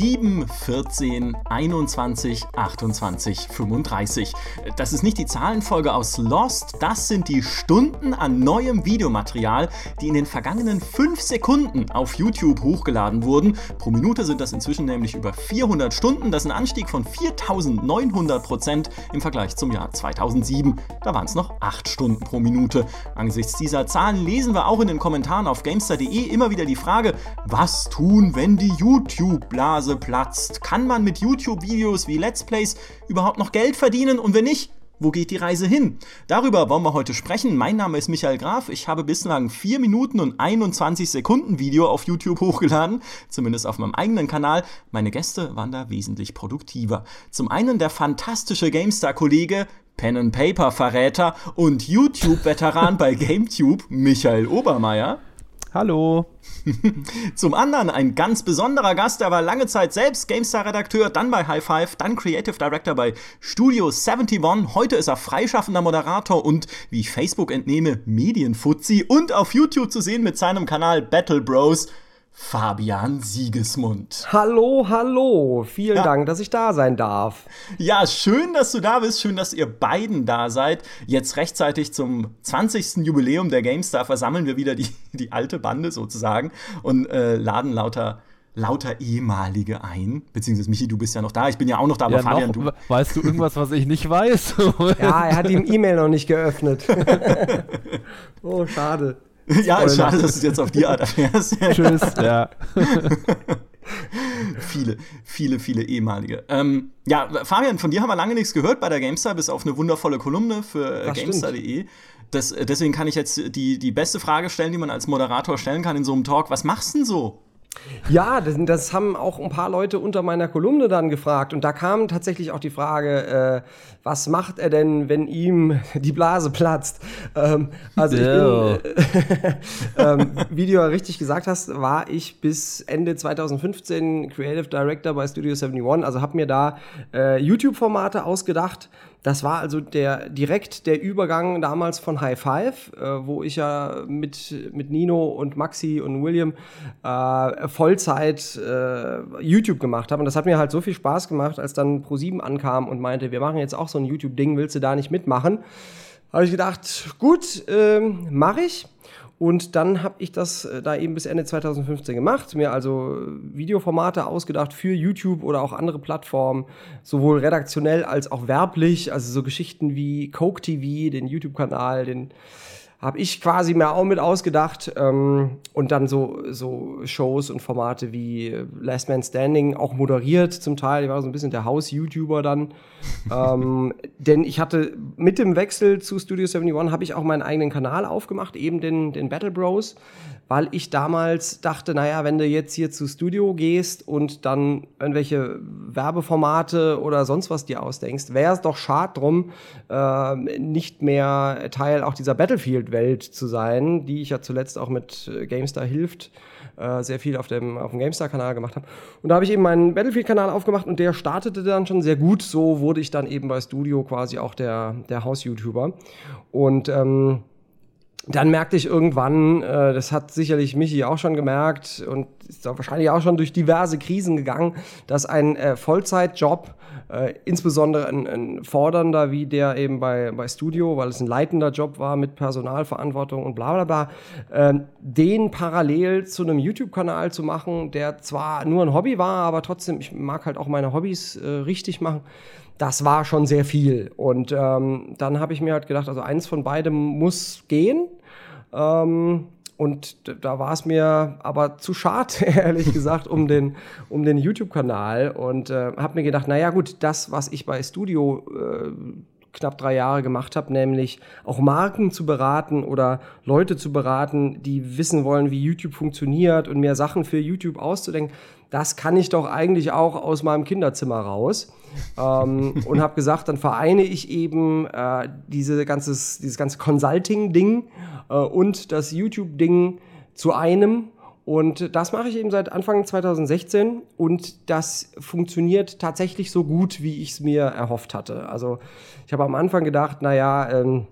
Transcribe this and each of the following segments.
7, 14, 21, 28, 35. Das ist nicht die Zahlenfolge aus Lost, das sind die Stunden an neuem Videomaterial, die in den vergangenen 5 Sekunden auf YouTube hochgeladen wurden. Pro Minute sind das inzwischen nämlich über 400 Stunden. Das ist ein Anstieg von 4900 Prozent im Vergleich zum Jahr 2007. Da waren es noch 8 Stunden pro Minute. Angesichts dieser Zahlen lesen wir auch in den Kommentaren auf gamester.de immer wieder die Frage, was tun, wenn die YouTube-Blase platzt? Kann man mit YouTube-Videos wie Let's Plays überhaupt noch Geld verdienen? Und wenn nicht, wo geht die Reise hin? Darüber wollen wir heute sprechen. Mein Name ist Michael Graf. Ich habe bislang 4 Minuten und 21 Sekunden Video auf YouTube hochgeladen, zumindest auf meinem eigenen Kanal. Meine Gäste waren da wesentlich produktiver. Zum einen der fantastische GameStar-Kollege Pen Paper Verräter und YouTube-Veteran bei GameTube Michael Obermeier. Hallo. Zum anderen ein ganz besonderer Gast, der war lange Zeit selbst GameStar-Redakteur, dann bei High Five, dann Creative Director bei Studio 71. Heute ist er freischaffender Moderator und, wie ich Facebook entnehme, Medienfuzzi und auf YouTube zu sehen mit seinem Kanal Battle Bros. Fabian Siegesmund. Hallo, hallo. Vielen ja. Dank, dass ich da sein darf. Ja, schön, dass du da bist. Schön, dass ihr beiden da seid. Jetzt rechtzeitig zum 20. Jubiläum der GameStar versammeln wir wieder die, die alte Bande sozusagen und äh, laden lauter lauter ehemalige ein. Beziehungsweise, Michi, du bist ja noch da. Ich bin ja auch noch da, aber ja, Fabian, noch, du. Weißt du irgendwas, was ich nicht weiß? ja, er hat die E-Mail noch nicht geöffnet. oh, schade. ja, ist schade, dass du es jetzt auf die Art erfährst. Tschüss, ja. viele, viele, viele ehemalige. Ähm, ja, Fabian, von dir haben wir lange nichts gehört bei der GameStar, bis auf eine wundervolle Kolumne für GameStar.de. deswegen kann ich jetzt die, die beste Frage stellen, die man als Moderator stellen kann in so einem Talk. Was machst du denn so? Ja, das, das, haben auch ein paar Leute unter meiner Kolumne dann gefragt. Und da kam tatsächlich auch die Frage, äh, was macht er denn, wenn ihm die Blase platzt? Ähm, also ich bin, äh, ähm, wie du ja richtig gesagt hast, war ich bis Ende 2015 Creative Director bei Studio 71. Also habe mir da äh, YouTube-Formate ausgedacht das war also der direkt der Übergang damals von High Five, äh, wo ich ja mit, mit Nino und Maxi und William äh, Vollzeit äh, YouTube gemacht habe. Und das hat mir halt so viel Spaß gemacht, als dann Pro7 ankam und meinte, wir machen jetzt auch so ein YouTube-Ding, willst du da nicht mitmachen? Habe ich gedacht, gut, ähm, mache ich. Und dann habe ich das äh, da eben bis Ende 2015 gemacht, mir also Videoformate ausgedacht für YouTube oder auch andere Plattformen, sowohl redaktionell als auch werblich, also so Geschichten wie Coke TV, den YouTube-Kanal, den habe ich quasi mir auch mit ausgedacht ähm, und dann so, so Shows und Formate wie Last Man Standing auch moderiert zum Teil. Ich war so ein bisschen der Haus-YouTuber dann. ähm, denn ich hatte mit dem Wechsel zu Studio 71 habe ich auch meinen eigenen Kanal aufgemacht, eben den, den Battle Bros weil ich damals dachte, naja, wenn du jetzt hier zu Studio gehst und dann irgendwelche Werbeformate oder sonst was dir ausdenkst, wäre es doch schad drum, äh, nicht mehr Teil auch dieser Battlefield-Welt zu sein, die ich ja zuletzt auch mit GameStar hilft äh, sehr viel auf dem, auf dem GameStar-Kanal gemacht habe. Und da habe ich eben meinen Battlefield-Kanal aufgemacht und der startete dann schon sehr gut. So wurde ich dann eben bei Studio quasi auch der, der Haus-YouTuber. Und ähm, dann merkte ich irgendwann, äh, das hat sicherlich Michi auch schon gemerkt und ist auch wahrscheinlich auch schon durch diverse Krisen gegangen, dass ein äh, Vollzeitjob, äh, insbesondere ein, ein, fordernder wie der eben bei, bei Studio, weil es ein leitender Job war mit Personalverantwortung und bla bla bla, äh, den parallel zu einem YouTube-Kanal zu machen, der zwar nur ein Hobby war, aber trotzdem, ich mag halt auch meine Hobbys äh, richtig machen das war schon sehr viel. Und ähm, dann habe ich mir halt gedacht, also eins von beidem muss gehen. Ähm, und da war es mir aber zu schade, ehrlich gesagt, um den, um den YouTube-Kanal. Und äh, habe mir gedacht, naja gut, das, was ich bei Studio äh, knapp drei Jahre gemacht habe, nämlich auch Marken zu beraten oder Leute zu beraten, die wissen wollen, wie YouTube funktioniert und mir Sachen für YouTube auszudenken, das kann ich doch eigentlich auch aus meinem Kinderzimmer raus. ähm, und habe gesagt, dann vereine ich eben äh, diese ganzes, dieses ganze Consulting-Ding äh, und das YouTube-Ding zu einem. Und das mache ich eben seit Anfang 2016 und das funktioniert tatsächlich so gut, wie ich es mir erhofft hatte. Also ich habe am Anfang gedacht, naja, ähm,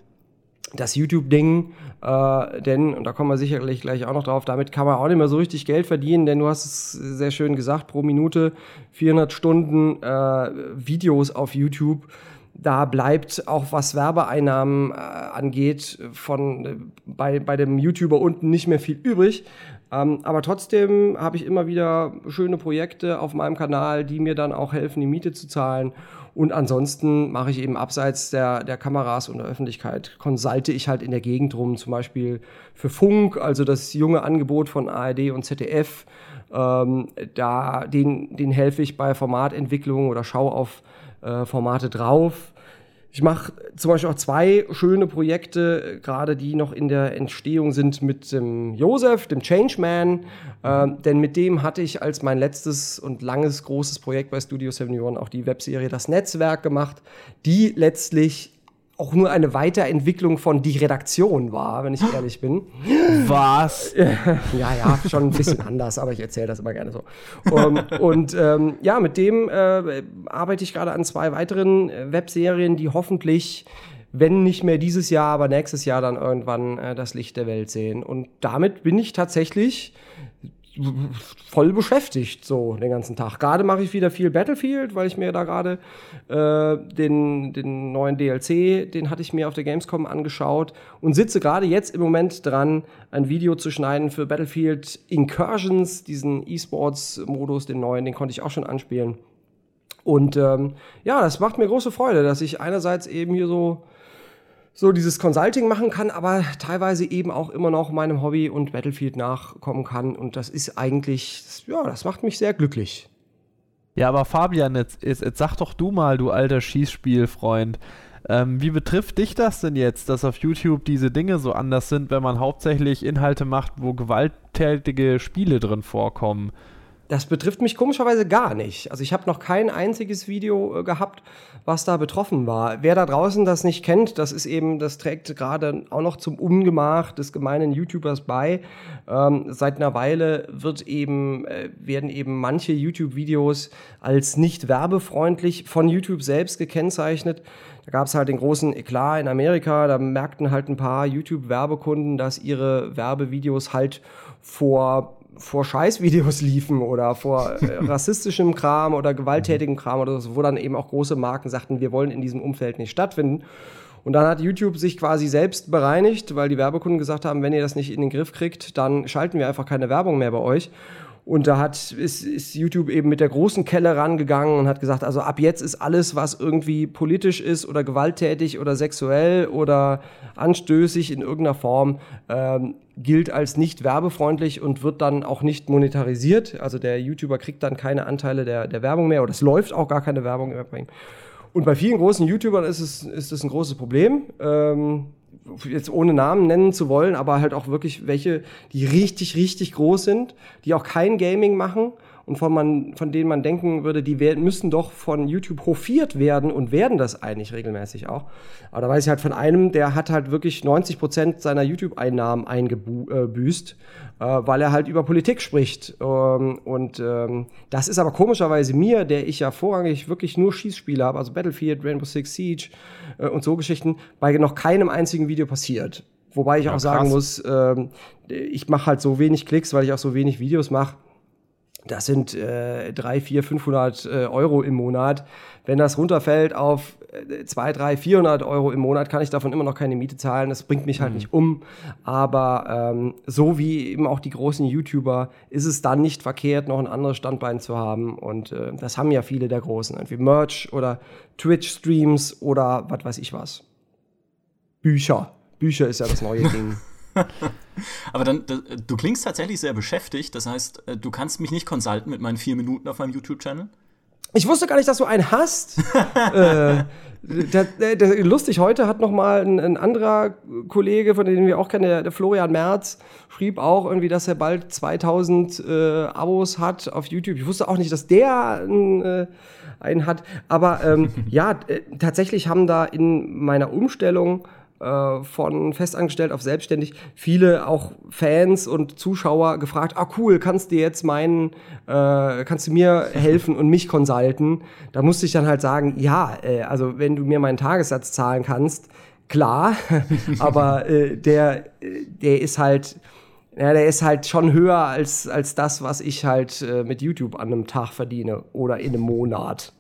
das YouTube-Ding, äh, denn, und da kommen wir sicherlich gleich auch noch drauf, damit kann man auch nicht mehr so richtig Geld verdienen, denn du hast es sehr schön gesagt, pro Minute 400 Stunden äh, Videos auf YouTube. Da bleibt auch was Werbeeinnahmen äh, angeht von bei, bei dem YouTuber unten nicht mehr viel übrig. Ähm, aber trotzdem habe ich immer wieder schöne Projekte auf meinem Kanal, die mir dann auch helfen, die Miete zu zahlen. Und ansonsten mache ich eben abseits der, der Kameras und der Öffentlichkeit, konsulte ich halt in der Gegend rum, zum Beispiel für Funk, also das junge Angebot von ARD und ZDF. Ähm, da, den, den helfe ich bei Formatentwicklung oder schaue auf äh, Formate drauf. Ich mache zum Beispiel auch zwei schöne Projekte, gerade die noch in der Entstehung sind mit dem Josef, dem Changeman. Äh, denn mit dem hatte ich als mein letztes und langes großes Projekt bei Studio 71 auch die Webserie Das Netzwerk gemacht, die letztlich auch nur eine Weiterentwicklung von die Redaktion war, wenn ich ehrlich bin. Was? ja, ja, schon ein bisschen anders, aber ich erzähle das immer gerne so. Um, und ähm, ja, mit dem äh, arbeite ich gerade an zwei weiteren äh, Webserien, die hoffentlich wenn nicht mehr dieses Jahr, aber nächstes Jahr dann irgendwann äh, das Licht der Welt sehen. Und damit bin ich tatsächlich voll beschäftigt, so den ganzen Tag. Gerade mache ich wieder viel Battlefield, weil ich mir da gerade äh, den, den neuen DLC, den hatte ich mir auf der Gamescom angeschaut und sitze gerade jetzt im Moment dran, ein Video zu schneiden für Battlefield Incursions, diesen E-Sports-Modus, den neuen, den konnte ich auch schon anspielen. Und ähm, ja, das macht mir große Freude, dass ich einerseits eben hier so so dieses Consulting machen kann, aber teilweise eben auch immer noch meinem Hobby und Battlefield nachkommen kann. Und das ist eigentlich, ja, das macht mich sehr glücklich. Ja, aber Fabian, jetzt, jetzt, jetzt sag doch du mal, du alter Schießspielfreund, ähm, wie betrifft dich das denn jetzt, dass auf YouTube diese Dinge so anders sind, wenn man hauptsächlich Inhalte macht, wo gewalttätige Spiele drin vorkommen? Das betrifft mich komischerweise gar nicht. Also ich habe noch kein einziges Video äh, gehabt, was da betroffen war. Wer da draußen das nicht kennt, das ist eben, das trägt gerade auch noch zum Ungemach des gemeinen YouTubers bei. Ähm, seit einer Weile wird eben, äh, werden eben manche YouTube-Videos als nicht werbefreundlich von YouTube selbst gekennzeichnet. Da gab es halt den großen Eklat in Amerika, da merkten halt ein paar YouTube-Werbekunden, dass ihre Werbevideos halt vor vor Scheißvideos liefen oder vor äh, rassistischem Kram oder gewalttätigem Kram oder so, wo dann eben auch große Marken sagten, wir wollen in diesem Umfeld nicht stattfinden. Und dann hat YouTube sich quasi selbst bereinigt, weil die Werbekunden gesagt haben, wenn ihr das nicht in den Griff kriegt, dann schalten wir einfach keine Werbung mehr bei euch. Und da hat, ist, ist YouTube eben mit der großen Kelle rangegangen und hat gesagt, also ab jetzt ist alles, was irgendwie politisch ist oder gewalttätig oder sexuell oder anstößig in irgendeiner Form, ähm, gilt als nicht werbefreundlich und wird dann auch nicht monetarisiert. Also der YouTuber kriegt dann keine Anteile der, der Werbung mehr oder es läuft auch gar keine Werbung mehr bei ihm. Und bei vielen großen YouTubern ist es, ist es ein großes Problem. Ähm, jetzt ohne Namen nennen zu wollen, aber halt auch wirklich welche, die richtig, richtig groß sind, die auch kein Gaming machen und von, man, von denen man denken würde, die werden, müssen doch von YouTube hofiert werden und werden das eigentlich regelmäßig auch. Aber da weiß ich halt von einem, der hat halt wirklich 90 Prozent seiner YouTube-Einnahmen eingebüßt, äh, weil er halt über Politik spricht. Ähm, und ähm, das ist aber komischerweise mir, der ich ja vorrangig wirklich nur Schießspiele habe, also Battlefield, Rainbow Six Siege äh, und so Geschichten, bei noch keinem einzigen Video passiert. Wobei ich ja, auch sagen muss, äh, ich mache halt so wenig Klicks, weil ich auch so wenig Videos mache das sind äh, 3, 4, 500 äh, Euro im Monat. Wenn das runterfällt auf äh, 2, 3, 400 Euro im Monat, kann ich davon immer noch keine Miete zahlen. Das bringt mich halt mhm. nicht um. Aber ähm, so wie eben auch die großen YouTuber ist es dann nicht verkehrt, noch ein anderes Standbein zu haben. Und äh, das haben ja viele der Großen. Irgendwie Merch oder Twitch-Streams oder was weiß ich was. Bücher. Bücher ist ja das neue Ding. Aber dann, du klingst tatsächlich sehr beschäftigt. Das heißt, äh, du kannst mich nicht konsulten mit meinen vier Minuten auf meinem YouTube-Channel? Ich wusste gar nicht, dass du einen hast. äh, der, der, lustig, heute hat noch mal ein, ein, anderer Kollege, von dem wir auch kennen, der, der, Florian Merz, schrieb auch irgendwie, dass er bald 2000 äh, Abos hat auf YouTube. Ich wusste auch nicht, dass der äh, einen hat. Aber ähm, ja, äh, tatsächlich haben da in meiner Umstellung äh, von festangestellt auf selbstständig viele auch Fans und Zuschauer gefragt, ah cool, kannst du jetzt meinen, äh, kannst du mir helfen und mich consulten? Da musste ich dann halt sagen, ja, äh, also wenn du mir meinen Tagessatz zahlen kannst, klar, aber äh, der, der ist halt, ja, der ist halt schon höher als, als das, was ich halt äh, mit YouTube an einem Tag verdiene oder in einem Monat.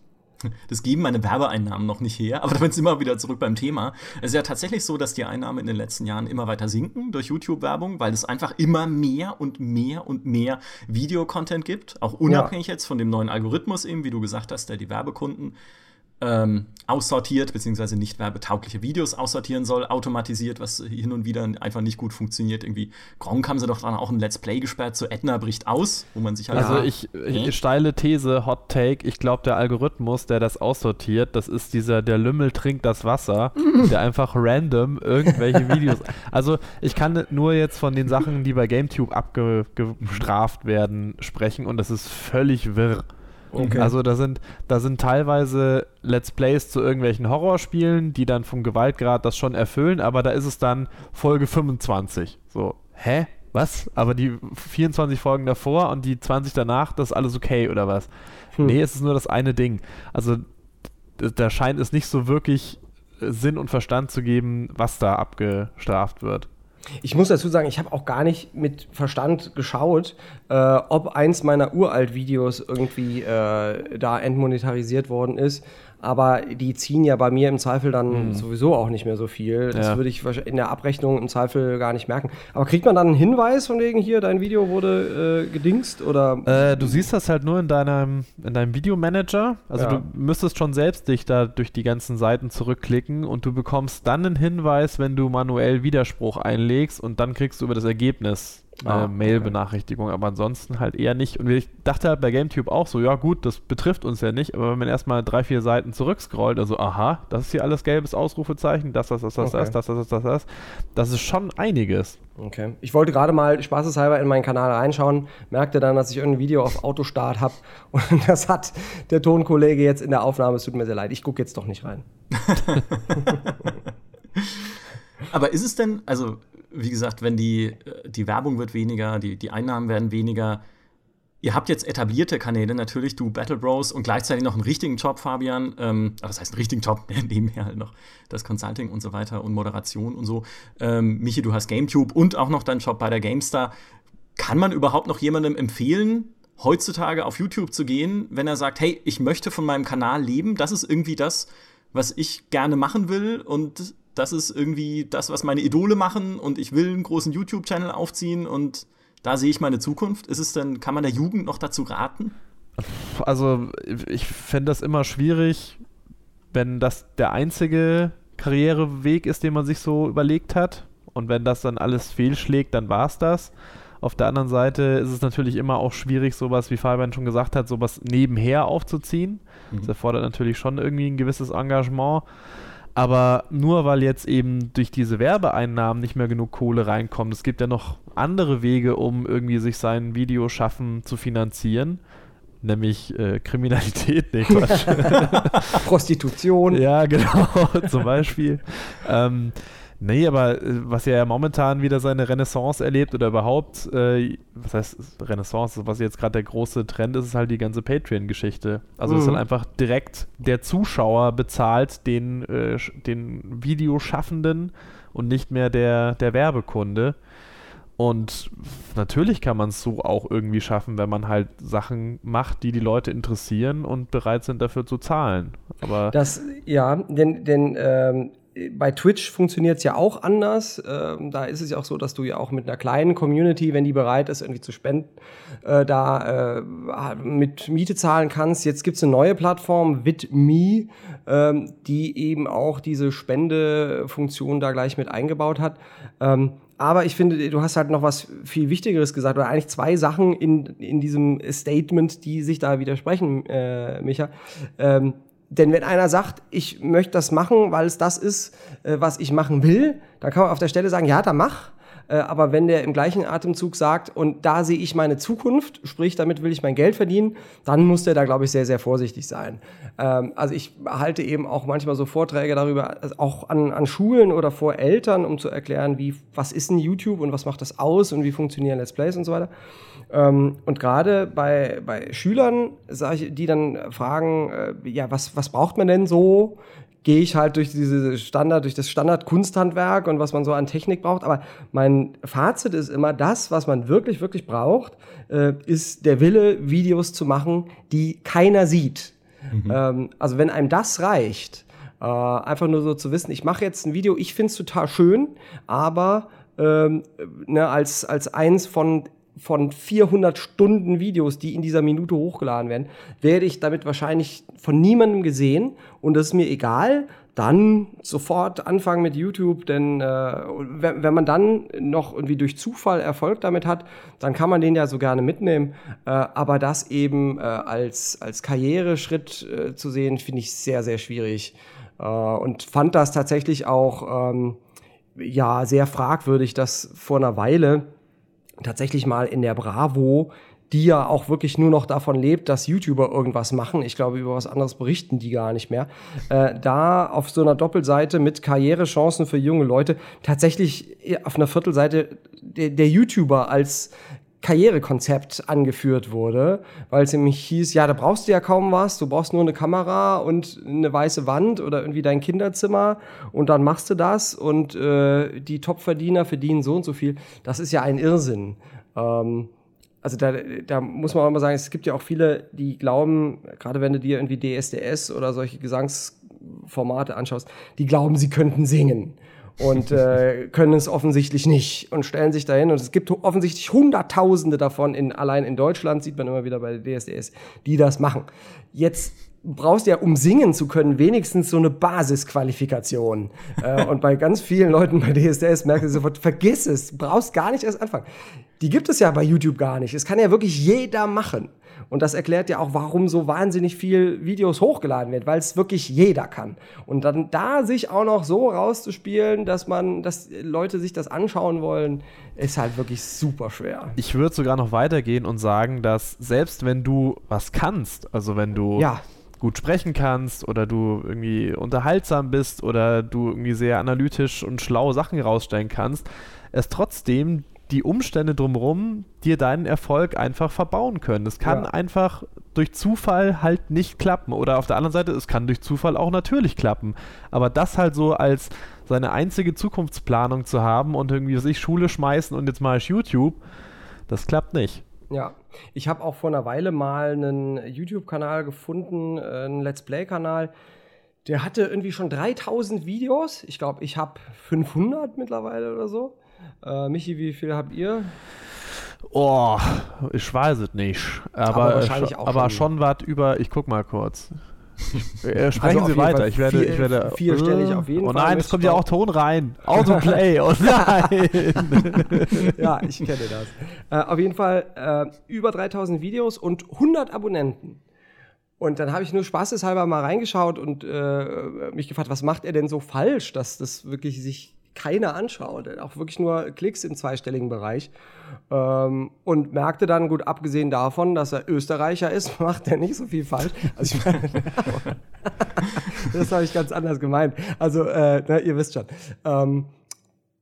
Das geben meine Werbeeinnahmen noch nicht her, aber damit sind wir wieder zurück beim Thema. Es ist ja tatsächlich so, dass die Einnahmen in den letzten Jahren immer weiter sinken durch YouTube-Werbung, weil es einfach immer mehr und mehr und mehr Videocontent gibt, auch unabhängig ja. jetzt von dem neuen Algorithmus eben, wie du gesagt hast, der die Werbekunden ähm, aussortiert, beziehungsweise nicht werbetaugliche Videos aussortieren soll, automatisiert, was hin und wieder einfach nicht gut funktioniert. Irgendwie, Gronk haben sie doch dann auch ein Let's Play gesperrt, so Edna bricht aus, wo man sich halt. Also, ich, ich steile These, Hot Take, ich glaube, der Algorithmus, der das aussortiert, das ist dieser, der Lümmel trinkt das Wasser, der einfach random irgendwelche Videos. Also, ich kann nur jetzt von den Sachen, die bei GameTube abgestraft werden, sprechen und das ist völlig wirr. Okay. Also da sind, da sind teilweise Let's Plays zu irgendwelchen Horrorspielen, die dann vom Gewaltgrad das schon erfüllen, aber da ist es dann Folge 25. So, hä? Was? Aber die 24 Folgen davor und die 20 danach, das ist alles okay oder was? Hm. Nee, es ist nur das eine Ding. Also da scheint es nicht so wirklich Sinn und Verstand zu geben, was da abgestraft wird. Ich muss dazu sagen, ich habe auch gar nicht mit Verstand geschaut, äh, ob eins meiner Uralt-Videos irgendwie äh, da entmonetarisiert worden ist aber die ziehen ja bei mir im Zweifel dann mhm. sowieso auch nicht mehr so viel. Das ja. würde ich in der Abrechnung im Zweifel gar nicht merken. Aber kriegt man dann einen Hinweis von wegen hier, dein Video wurde äh, gedingst oder? Äh, du siehst das halt nur in deinem, in deinem Videomanager. Also ja. du müsstest schon selbst dich da durch die ganzen Seiten zurückklicken und du bekommst dann einen Hinweis, wenn du manuell Widerspruch einlegst und dann kriegst du über das Ergebnis ah, äh, Mail-Benachrichtigung, okay. aber ansonsten halt eher nicht. Und ich dachte halt bei GameTube auch so, ja gut, das betrifft uns ja nicht, aber wenn man erstmal drei, vier Seiten zurückscrollt, also aha, das ist hier alles gelbes Ausrufezeichen, das, das, das, das, okay. das, das, das, das, das, das ist schon einiges. Okay. Ich wollte gerade mal spaßeshalber in meinen Kanal reinschauen, merkte dann, dass ich irgendein Video auf Autostart habe und das hat der Tonkollege jetzt in der Aufnahme, es tut mir sehr leid, ich gucke jetzt doch nicht rein. Aber ist es denn, also wie gesagt, wenn die, äh, die Werbung wird weniger, die, die Einnahmen werden weniger. Ihr habt jetzt etablierte Kanäle, natürlich, du Battle Bros und gleichzeitig noch einen richtigen Job, Fabian. Ähm, was heißt einen richtigen Job? Nebenher halt noch das Consulting und so weiter und Moderation und so. Ähm, Michi, du hast GameTube und auch noch deinen Job bei der GameStar. Kann man überhaupt noch jemandem empfehlen, heutzutage auf YouTube zu gehen, wenn er sagt, hey, ich möchte von meinem Kanal leben, das ist irgendwie das, was ich gerne machen will und das ist irgendwie das, was meine Idole machen und ich will einen großen YouTube-Channel aufziehen und da sehe ich meine Zukunft. Ist es denn, kann man der Jugend noch dazu raten? Also, ich fände das immer schwierig, wenn das der einzige Karriereweg ist, den man sich so überlegt hat. Und wenn das dann alles fehlschlägt, dann war es das. Auf der anderen Seite ist es natürlich immer auch schwierig, sowas, wie Fabian schon gesagt hat, sowas nebenher aufzuziehen. Mhm. Das erfordert natürlich schon irgendwie ein gewisses Engagement. Aber nur weil jetzt eben durch diese Werbeeinnahmen nicht mehr genug Kohle reinkommt, es gibt ja noch andere Wege, um irgendwie sich sein Videoschaffen zu finanzieren. Nämlich äh, Kriminalität, nee, Quatsch. Prostitution. ja, genau, zum Beispiel. ähm, Nee, aber äh, was ja momentan wieder seine Renaissance erlebt oder überhaupt, äh, was heißt Renaissance, was jetzt gerade der große Trend ist, ist halt die ganze Patreon-Geschichte. Also mhm. es ist halt einfach direkt der Zuschauer bezahlt den, äh, den Videoschaffenden und nicht mehr der, der Werbekunde. Und natürlich kann man es so auch irgendwie schaffen, wenn man halt Sachen macht, die die Leute interessieren und bereit sind dafür zu zahlen. Aber das ja, denn, denn ähm, bei Twitch funktioniert es ja auch anders. Ähm, da ist es ja auch so, dass du ja auch mit einer kleinen Community, wenn die bereit ist, irgendwie zu spenden, äh, da äh, mit Miete zahlen kannst. Jetzt gibt es eine neue Plattform, VidMe, ähm, die eben auch diese Spendefunktion da gleich mit eingebaut hat. Ähm, aber ich finde, du hast halt noch was viel Wichtigeres gesagt, oder eigentlich zwei Sachen in, in diesem Statement, die sich da widersprechen, äh, Micha. Ähm, denn wenn einer sagt, ich möchte das machen, weil es das ist, äh, was ich machen will, dann kann man auf der Stelle sagen, ja, dann mach. Äh, aber wenn der im gleichen Atemzug sagt, und da sehe ich meine Zukunft, sprich, damit will ich mein Geld verdienen, dann muss der da, glaube ich, sehr, sehr vorsichtig sein. Ähm, also ich halte eben auch manchmal so Vorträge darüber, also auch an, an Schulen oder vor Eltern, um zu erklären, wie, was ist denn YouTube und was macht das aus und wie funktionieren Let's Plays und so weiter. Ähm, und gerade bei, bei Schülern, ich, die dann fragen, äh, ja, was, was braucht man denn so? gehe ich halt durch diese Standard, durch das Standard-Kunsthandwerk und was man so an Technik braucht. Aber mein Fazit ist immer, das, was man wirklich, wirklich braucht, äh, ist der Wille, Videos zu machen, die keiner sieht. Mhm. Ähm, also wenn einem das reicht, äh, einfach nur so zu wissen, ich mache jetzt ein Video, ich finde es total schön, aber ähm, ne, als, als eins von von 400 Stunden Videos, die in dieser Minute hochgeladen werden, werde ich damit wahrscheinlich von niemandem gesehen und das ist mir egal. Dann sofort anfangen mit YouTube, denn äh, wenn, wenn man dann noch irgendwie durch Zufall Erfolg damit hat, dann kann man den ja so gerne mitnehmen. Äh, aber das eben äh, als, als Karriereschritt äh, zu sehen, finde ich sehr, sehr schwierig. Äh, und fand das tatsächlich auch ähm, ja sehr fragwürdig, dass vor einer Weile tatsächlich mal in der Bravo, die ja auch wirklich nur noch davon lebt, dass YouTuber irgendwas machen. Ich glaube, über was anderes berichten die gar nicht mehr. Äh, da auf so einer Doppelseite mit Karrierechancen für junge Leute tatsächlich auf einer Viertelseite der, der YouTuber als Karrierekonzept angeführt wurde, weil es nämlich hieß, ja, da brauchst du ja kaum was, du brauchst nur eine Kamera und eine weiße Wand oder irgendwie dein Kinderzimmer und dann machst du das und äh, die Topverdiener verdienen so und so viel. Das ist ja ein Irrsinn. Ähm, also da, da muss man auch mal sagen, es gibt ja auch viele, die glauben, gerade wenn du dir irgendwie DSDS oder solche Gesangsformate anschaust, die glauben, sie könnten singen und äh, können es offensichtlich nicht und stellen sich dahin. Und es gibt offensichtlich Hunderttausende davon, in, allein in Deutschland sieht man immer wieder bei der DSDS, die das machen. Jetzt brauchst du ja, um singen zu können, wenigstens so eine Basisqualifikation. äh, und bei ganz vielen Leuten bei DSDS merkst du sofort, vergiss es, brauchst gar nicht erst anfangen. Die gibt es ja bei YouTube gar nicht. Es kann ja wirklich jeder machen. Und das erklärt ja auch, warum so wahnsinnig viel Videos hochgeladen wird, weil es wirklich jeder kann. Und dann da sich auch noch so rauszuspielen, dass man, dass Leute sich das anschauen wollen, ist halt wirklich super schwer. Ich würde sogar noch weitergehen und sagen, dass selbst wenn du was kannst, also wenn du ja gut sprechen kannst oder du irgendwie unterhaltsam bist oder du irgendwie sehr analytisch und schlau Sachen rausstellen kannst, es trotzdem die Umstände drumherum dir deinen Erfolg einfach verbauen können. Es kann ja. einfach durch Zufall halt nicht klappen. Oder auf der anderen Seite, es kann durch Zufall auch natürlich klappen. Aber das halt so als seine einzige Zukunftsplanung zu haben und irgendwie sich Schule schmeißen und jetzt mal YouTube, das klappt nicht. Ja, ich habe auch vor einer Weile mal einen YouTube-Kanal gefunden, äh, einen Let's Play-Kanal. Der hatte irgendwie schon 3000 Videos. Ich glaube, ich habe 500 mittlerweile oder so. Äh, Michi, wie viel habt ihr? Oh, ich weiß es nicht. Aber, aber, wahrscheinlich auch aber schon, schon was über, ich guck mal kurz. Äh, sprechen also Sie weiter. Fall ich werde, vier, ich werde. Vierstellig auf jeden oh Fall. Oh nein, es kommt ja auch Ton rein. Autoplay. oh nein. ja, ich kenne das. Äh, auf jeden Fall äh, über 3000 Videos und 100 Abonnenten. Und dann habe ich nur spaßeshalber mal reingeschaut und äh, mich gefragt, was macht er denn so falsch, dass das wirklich sich keiner anschaut, auch wirklich nur Klicks im zweistelligen Bereich. Ähm, und merkte dann, gut, abgesehen davon, dass er Österreicher ist, macht er nicht so viel falsch. Also ich meine, das habe ich ganz anders gemeint. Also, äh, na, ihr wisst schon. Ähm,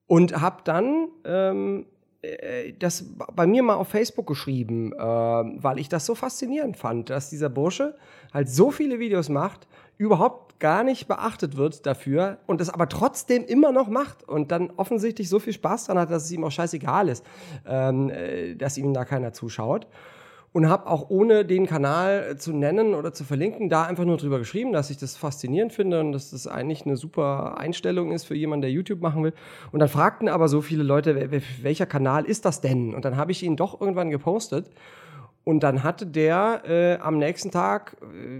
und habe dann ähm, äh, das bei mir mal auf Facebook geschrieben, äh, weil ich das so faszinierend fand, dass dieser Bursche halt so viele Videos macht überhaupt gar nicht beachtet wird dafür und es aber trotzdem immer noch macht und dann offensichtlich so viel Spaß dran hat, dass es ihm auch scheißegal ist, ähm, äh, dass ihm da keiner zuschaut. Und habe auch ohne den Kanal zu nennen oder zu verlinken, da einfach nur drüber geschrieben, dass ich das faszinierend finde und dass das eigentlich eine super Einstellung ist für jemanden, der YouTube machen will. Und dann fragten aber so viele Leute, welcher Kanal ist das denn? Und dann habe ich ihn doch irgendwann gepostet. Und dann hatte der äh, am nächsten Tag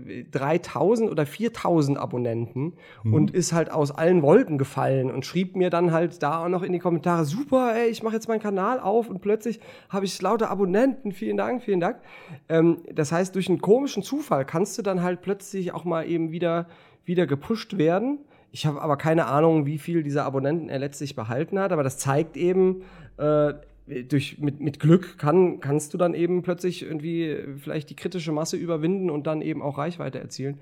äh, 3000 oder 4000 Abonnenten mhm. und ist halt aus allen Wolken gefallen und schrieb mir dann halt da auch noch in die Kommentare, super, ey, ich mache jetzt meinen Kanal auf und plötzlich habe ich lauter Abonnenten, vielen Dank, vielen Dank. Ähm, das heißt, durch einen komischen Zufall kannst du dann halt plötzlich auch mal eben wieder, wieder gepusht werden. Ich habe aber keine Ahnung, wie viel dieser Abonnenten er letztlich behalten hat, aber das zeigt eben, äh, durch, mit, mit Glück kann, kannst du dann eben plötzlich irgendwie vielleicht die kritische Masse überwinden und dann eben auch Reichweite erzielen.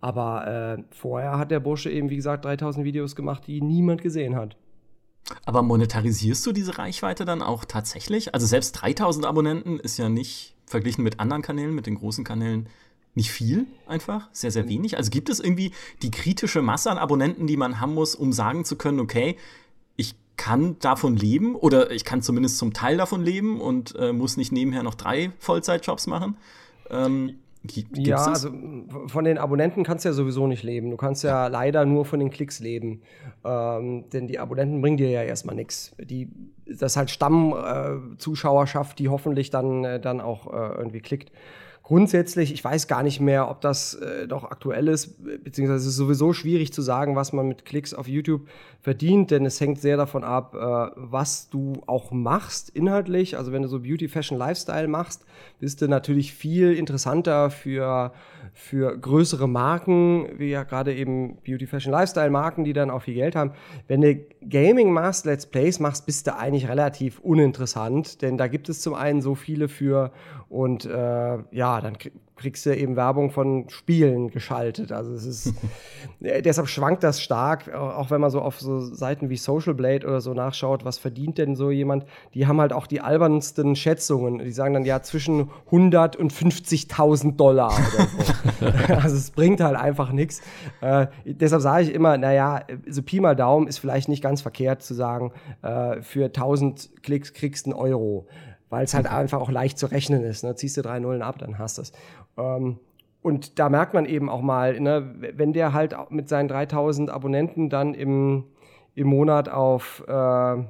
Aber äh, vorher hat der Bursche eben, wie gesagt, 3000 Videos gemacht, die niemand gesehen hat. Aber monetarisierst du diese Reichweite dann auch tatsächlich? Also selbst 3000 Abonnenten ist ja nicht verglichen mit anderen Kanälen, mit den großen Kanälen, nicht viel einfach, sehr, sehr wenig. Also gibt es irgendwie die kritische Masse an Abonnenten, die man haben muss, um sagen zu können, okay, kann davon leben oder ich kann zumindest zum Teil davon leben und äh, muss nicht nebenher noch drei Vollzeitjobs machen. Ähm, ja, also von den Abonnenten kannst du ja sowieso nicht leben. Du kannst ja leider nur von den Klicks leben. Ähm, denn die Abonnenten bringen dir ja erstmal nichts. Das ist halt Stammzuschauerschaft, äh, die hoffentlich dann, äh, dann auch äh, irgendwie klickt grundsätzlich, ich weiß gar nicht mehr, ob das äh, noch aktuell ist, beziehungsweise es ist sowieso schwierig zu sagen, was man mit Klicks auf YouTube verdient, denn es hängt sehr davon ab, äh, was du auch machst inhaltlich. Also wenn du so Beauty, Fashion, Lifestyle machst, bist du natürlich viel interessanter für, für größere Marken, wie ja gerade eben Beauty, Fashion, Lifestyle Marken, die dann auch viel Geld haben. Wenn du Gaming machst, Let's Plays machst, bist du eigentlich relativ uninteressant, denn da gibt es zum einen so viele für und äh, ja, dann kriegst du eben Werbung von Spielen geschaltet. Also es ist, deshalb schwankt das stark, auch wenn man so auf so Seiten wie Social Blade oder so nachschaut, was verdient denn so jemand? Die haben halt auch die albernsten Schätzungen. Die sagen dann ja zwischen 100 und 50.000 Dollar oder so. also es bringt halt einfach nichts. Äh, deshalb sage ich immer, naja, so Pi mal Daumen ist vielleicht nicht ganz verkehrt zu sagen, äh, für 1000 Klicks kriegst du einen Euro weil es halt einfach auch leicht zu rechnen ist. Ne? Ziehst du drei Nullen ab, dann hast du es. Ähm, und da merkt man eben auch mal, ne, wenn der halt mit seinen 3000 Abonnenten dann im, im Monat auf, äh,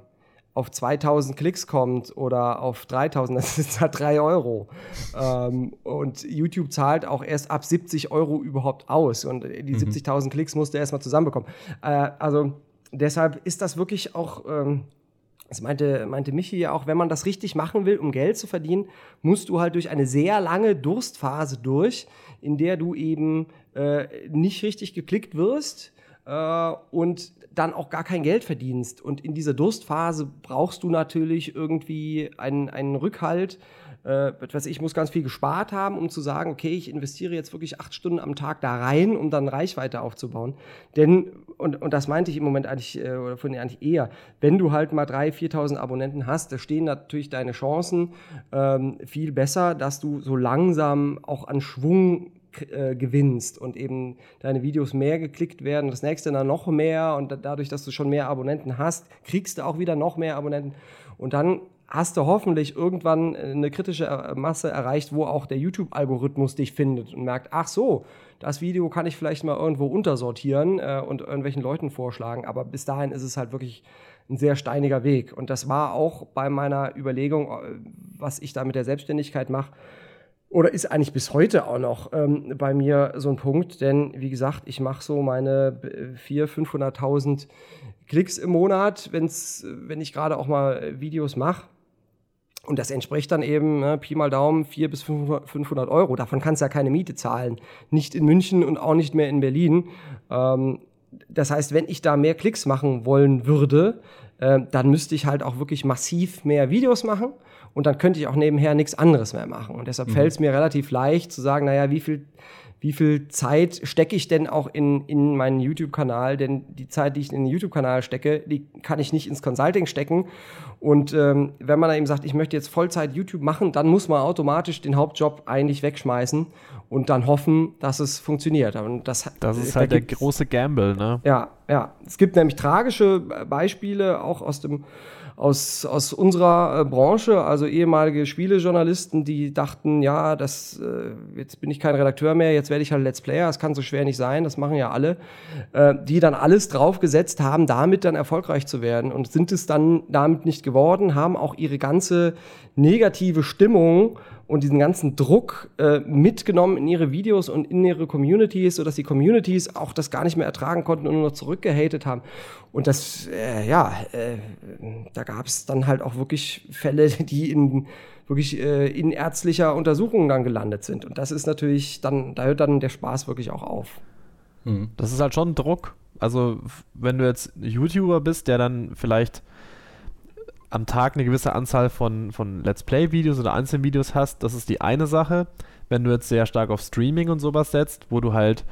auf 2000 Klicks kommt oder auf 3000, das ist halt 3 Euro. ähm, und YouTube zahlt auch erst ab 70 Euro überhaupt aus. Und die mhm. 70.000 Klicks musst du erstmal zusammenbekommen. Äh, also deshalb ist das wirklich auch. Ähm, das meinte, meinte Michi ja auch, wenn man das richtig machen will, um Geld zu verdienen, musst du halt durch eine sehr lange Durstphase durch, in der du eben äh, nicht richtig geklickt wirst äh, und dann auch gar kein Geld verdienst. Und in dieser Durstphase brauchst du natürlich irgendwie einen, einen Rückhalt äh, was ich muss ganz viel gespart haben, um zu sagen, okay, ich investiere jetzt wirklich acht Stunden am Tag da rein, um dann Reichweite aufzubauen. Denn, und, und das meinte ich im Moment eigentlich, äh, oder von eigentlich eher, wenn du halt mal 3.000, 4.000 Abonnenten hast, da stehen natürlich deine Chancen ähm, viel besser, dass du so langsam auch an Schwung äh, gewinnst und eben deine Videos mehr geklickt werden, das nächste dann noch mehr und dadurch, dass du schon mehr Abonnenten hast, kriegst du auch wieder noch mehr Abonnenten und dann hast du hoffentlich irgendwann eine kritische äh, Masse erreicht, wo auch der YouTube-Algorithmus dich findet und merkt, ach so, das Video kann ich vielleicht mal irgendwo untersortieren äh, und irgendwelchen Leuten vorschlagen. Aber bis dahin ist es halt wirklich ein sehr steiniger Weg. Und das war auch bei meiner Überlegung, äh, was ich da mit der Selbstständigkeit mache, oder ist eigentlich bis heute auch noch ähm, bei mir so ein Punkt, denn wie gesagt, ich mache so meine 400.000, 500.000 Klicks im Monat, wenn's, wenn ich gerade auch mal Videos mache. Und das entspricht dann eben, ne, Pi mal Daumen, 400 bis 500 Euro. Davon kannst du ja keine Miete zahlen. Nicht in München und auch nicht mehr in Berlin. Ähm, das heißt, wenn ich da mehr Klicks machen wollen würde, äh, dann müsste ich halt auch wirklich massiv mehr Videos machen und dann könnte ich auch nebenher nichts anderes mehr machen. Und deshalb mhm. fällt es mir relativ leicht zu sagen, naja, wie viel wie viel Zeit stecke ich denn auch in, in meinen YouTube-Kanal? Denn die Zeit, die ich in den YouTube-Kanal stecke, die kann ich nicht ins Consulting stecken. Und ähm, wenn man dann eben sagt, ich möchte jetzt Vollzeit YouTube machen, dann muss man automatisch den Hauptjob eigentlich wegschmeißen und dann hoffen, dass es funktioniert. Und das, das ist halt der große Gamble, ne? Ja, ja. Es gibt nämlich tragische Beispiele auch aus dem aus, aus unserer äh, Branche, also ehemalige Spielejournalisten, die dachten, ja, das, äh, jetzt bin ich kein Redakteur mehr, jetzt werde ich halt Let's Player, das kann so schwer nicht sein, das machen ja alle, äh, die dann alles draufgesetzt haben, damit dann erfolgreich zu werden und sind es dann damit nicht geworden, haben auch ihre ganze negative Stimmung und diesen ganzen Druck äh, mitgenommen in ihre Videos und in ihre Communities, sodass die Communities auch das gar nicht mehr ertragen konnten und nur noch zurückgehatet haben. Und das, äh, ja, äh, da gab es dann halt auch wirklich Fälle, die in wirklich äh, in ärztlicher Untersuchung dann gelandet sind. Und das ist natürlich dann, da hört dann der Spaß wirklich auch auf. Hm. Das ist halt schon Druck. Also, wenn du jetzt YouTuber bist, der dann vielleicht am Tag eine gewisse Anzahl von, von Let's Play-Videos oder Einzelvideos hast, das ist die eine Sache. Wenn du jetzt sehr stark auf Streaming und sowas setzt, wo du halt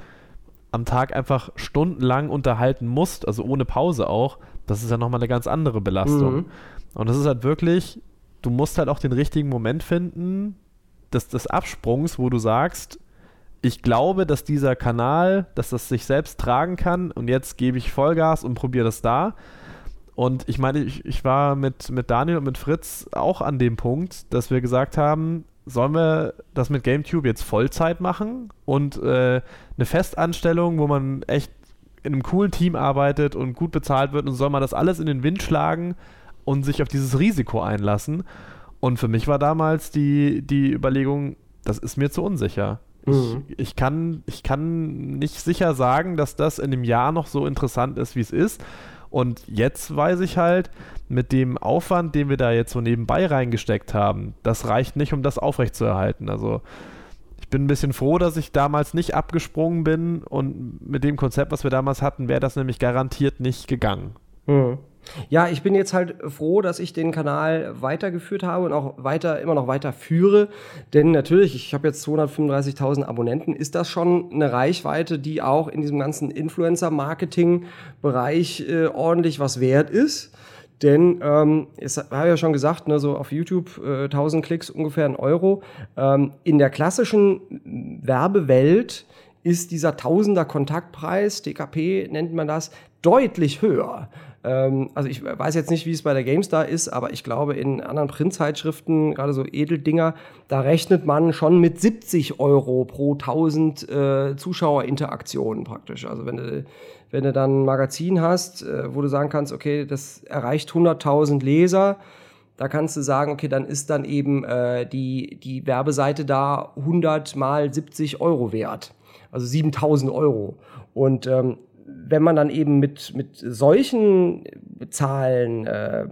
am Tag einfach stundenlang unterhalten musst, also ohne Pause auch, das ist ja nochmal eine ganz andere Belastung. Mhm. Und das ist halt wirklich, du musst halt auch den richtigen Moment finden, des, des Absprungs, wo du sagst, ich glaube, dass dieser Kanal, dass das sich selbst tragen kann und jetzt gebe ich Vollgas und probiere das da. Und ich meine, ich, ich war mit, mit Daniel und mit Fritz auch an dem Punkt, dass wir gesagt haben, sollen wir das mit GameTube jetzt Vollzeit machen und äh, eine Festanstellung, wo man echt in einem coolen Team arbeitet und gut bezahlt wird und soll man das alles in den Wind schlagen und sich auf dieses Risiko einlassen. Und für mich war damals die, die Überlegung, das ist mir zu unsicher. Mhm. Ich, ich, kann, ich kann nicht sicher sagen, dass das in einem Jahr noch so interessant ist, wie es ist. Und jetzt weiß ich halt, mit dem Aufwand, den wir da jetzt so nebenbei reingesteckt haben, das reicht nicht, um das aufrechtzuerhalten. Also ich bin ein bisschen froh, dass ich damals nicht abgesprungen bin und mit dem Konzept, was wir damals hatten, wäre das nämlich garantiert nicht gegangen. Mhm. Ja, ich bin jetzt halt froh, dass ich den Kanal weitergeführt habe und auch weiter, immer noch weiter führe. Denn natürlich, ich habe jetzt 235.000 Abonnenten, ist das schon eine Reichweite, die auch in diesem ganzen Influencer-Marketing-Bereich äh, ordentlich was wert ist. Denn ähm, ich habe ja schon gesagt, ne, so auf YouTube äh, 1000 Klicks ungefähr ein Euro. Ähm, in der klassischen Werbewelt ist dieser Tausender Kontaktpreis, DKP nennt man das, deutlich höher. Ähm, also ich weiß jetzt nicht, wie es bei der GameStar ist, aber ich glaube, in anderen Printzeitschriften, gerade so Edeldinger, da rechnet man schon mit 70 Euro pro 1000 äh, Zuschauerinteraktionen praktisch. Also wenn du, wenn du dann ein Magazin hast, äh, wo du sagen kannst, okay, das erreicht 100.000 Leser, da kannst du sagen, okay, dann ist dann eben äh, die, die Werbeseite da 100 mal 70 Euro wert. Also 7000 Euro. Und ähm, wenn man dann eben mit, mit solchen Zahlen äh,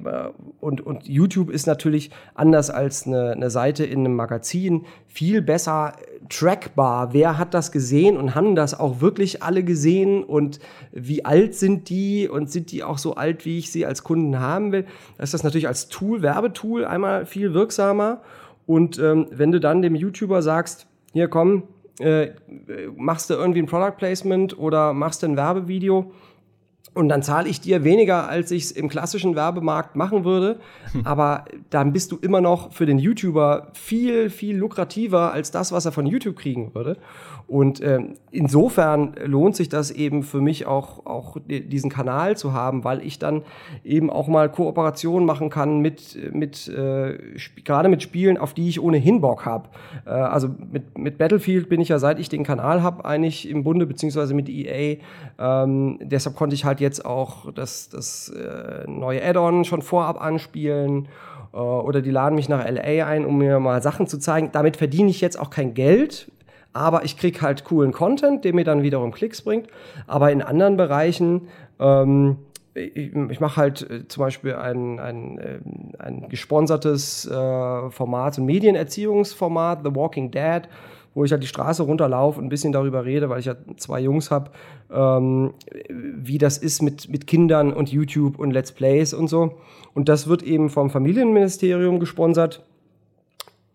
und, und YouTube ist natürlich anders als eine, eine Seite in einem Magazin viel besser trackbar. Wer hat das gesehen und haben das auch wirklich alle gesehen und wie alt sind die und sind die auch so alt, wie ich sie als Kunden haben will? Da ist das natürlich als Tool, Werbetool einmal viel wirksamer. Und ähm, wenn du dann dem YouTuber sagst, hier komm, äh, machst du irgendwie ein Product Placement oder machst du ein Werbevideo und dann zahle ich dir weniger, als ich es im klassischen Werbemarkt machen würde. Aber dann bist du immer noch für den YouTuber viel, viel lukrativer als das, was er von YouTube kriegen würde. Und ähm, insofern lohnt sich das eben für mich auch, auch diesen Kanal zu haben, weil ich dann eben auch mal Kooperationen machen kann mit, mit äh, gerade mit Spielen, auf die ich ohnehin Bock habe. Äh, also mit, mit Battlefield bin ich ja, seit ich den Kanal habe, eigentlich im Bunde, beziehungsweise mit EA. Ähm, deshalb konnte ich halt jetzt auch das, das äh, neue Add-on schon vorab anspielen äh, oder die laden mich nach LA ein, um mir mal Sachen zu zeigen. Damit verdiene ich jetzt auch kein Geld aber ich kriege halt coolen Content, der mir dann wiederum Klicks bringt. Aber in anderen Bereichen, ähm, ich, ich mache halt äh, zum Beispiel ein, ein, äh, ein gesponsertes äh, Format, ein Medienerziehungsformat, The Walking Dead, wo ich halt die Straße runterlaufe und ein bisschen darüber rede, weil ich ja zwei Jungs habe, ähm, wie das ist mit, mit Kindern und YouTube und Let's Plays und so. Und das wird eben vom Familienministerium gesponsert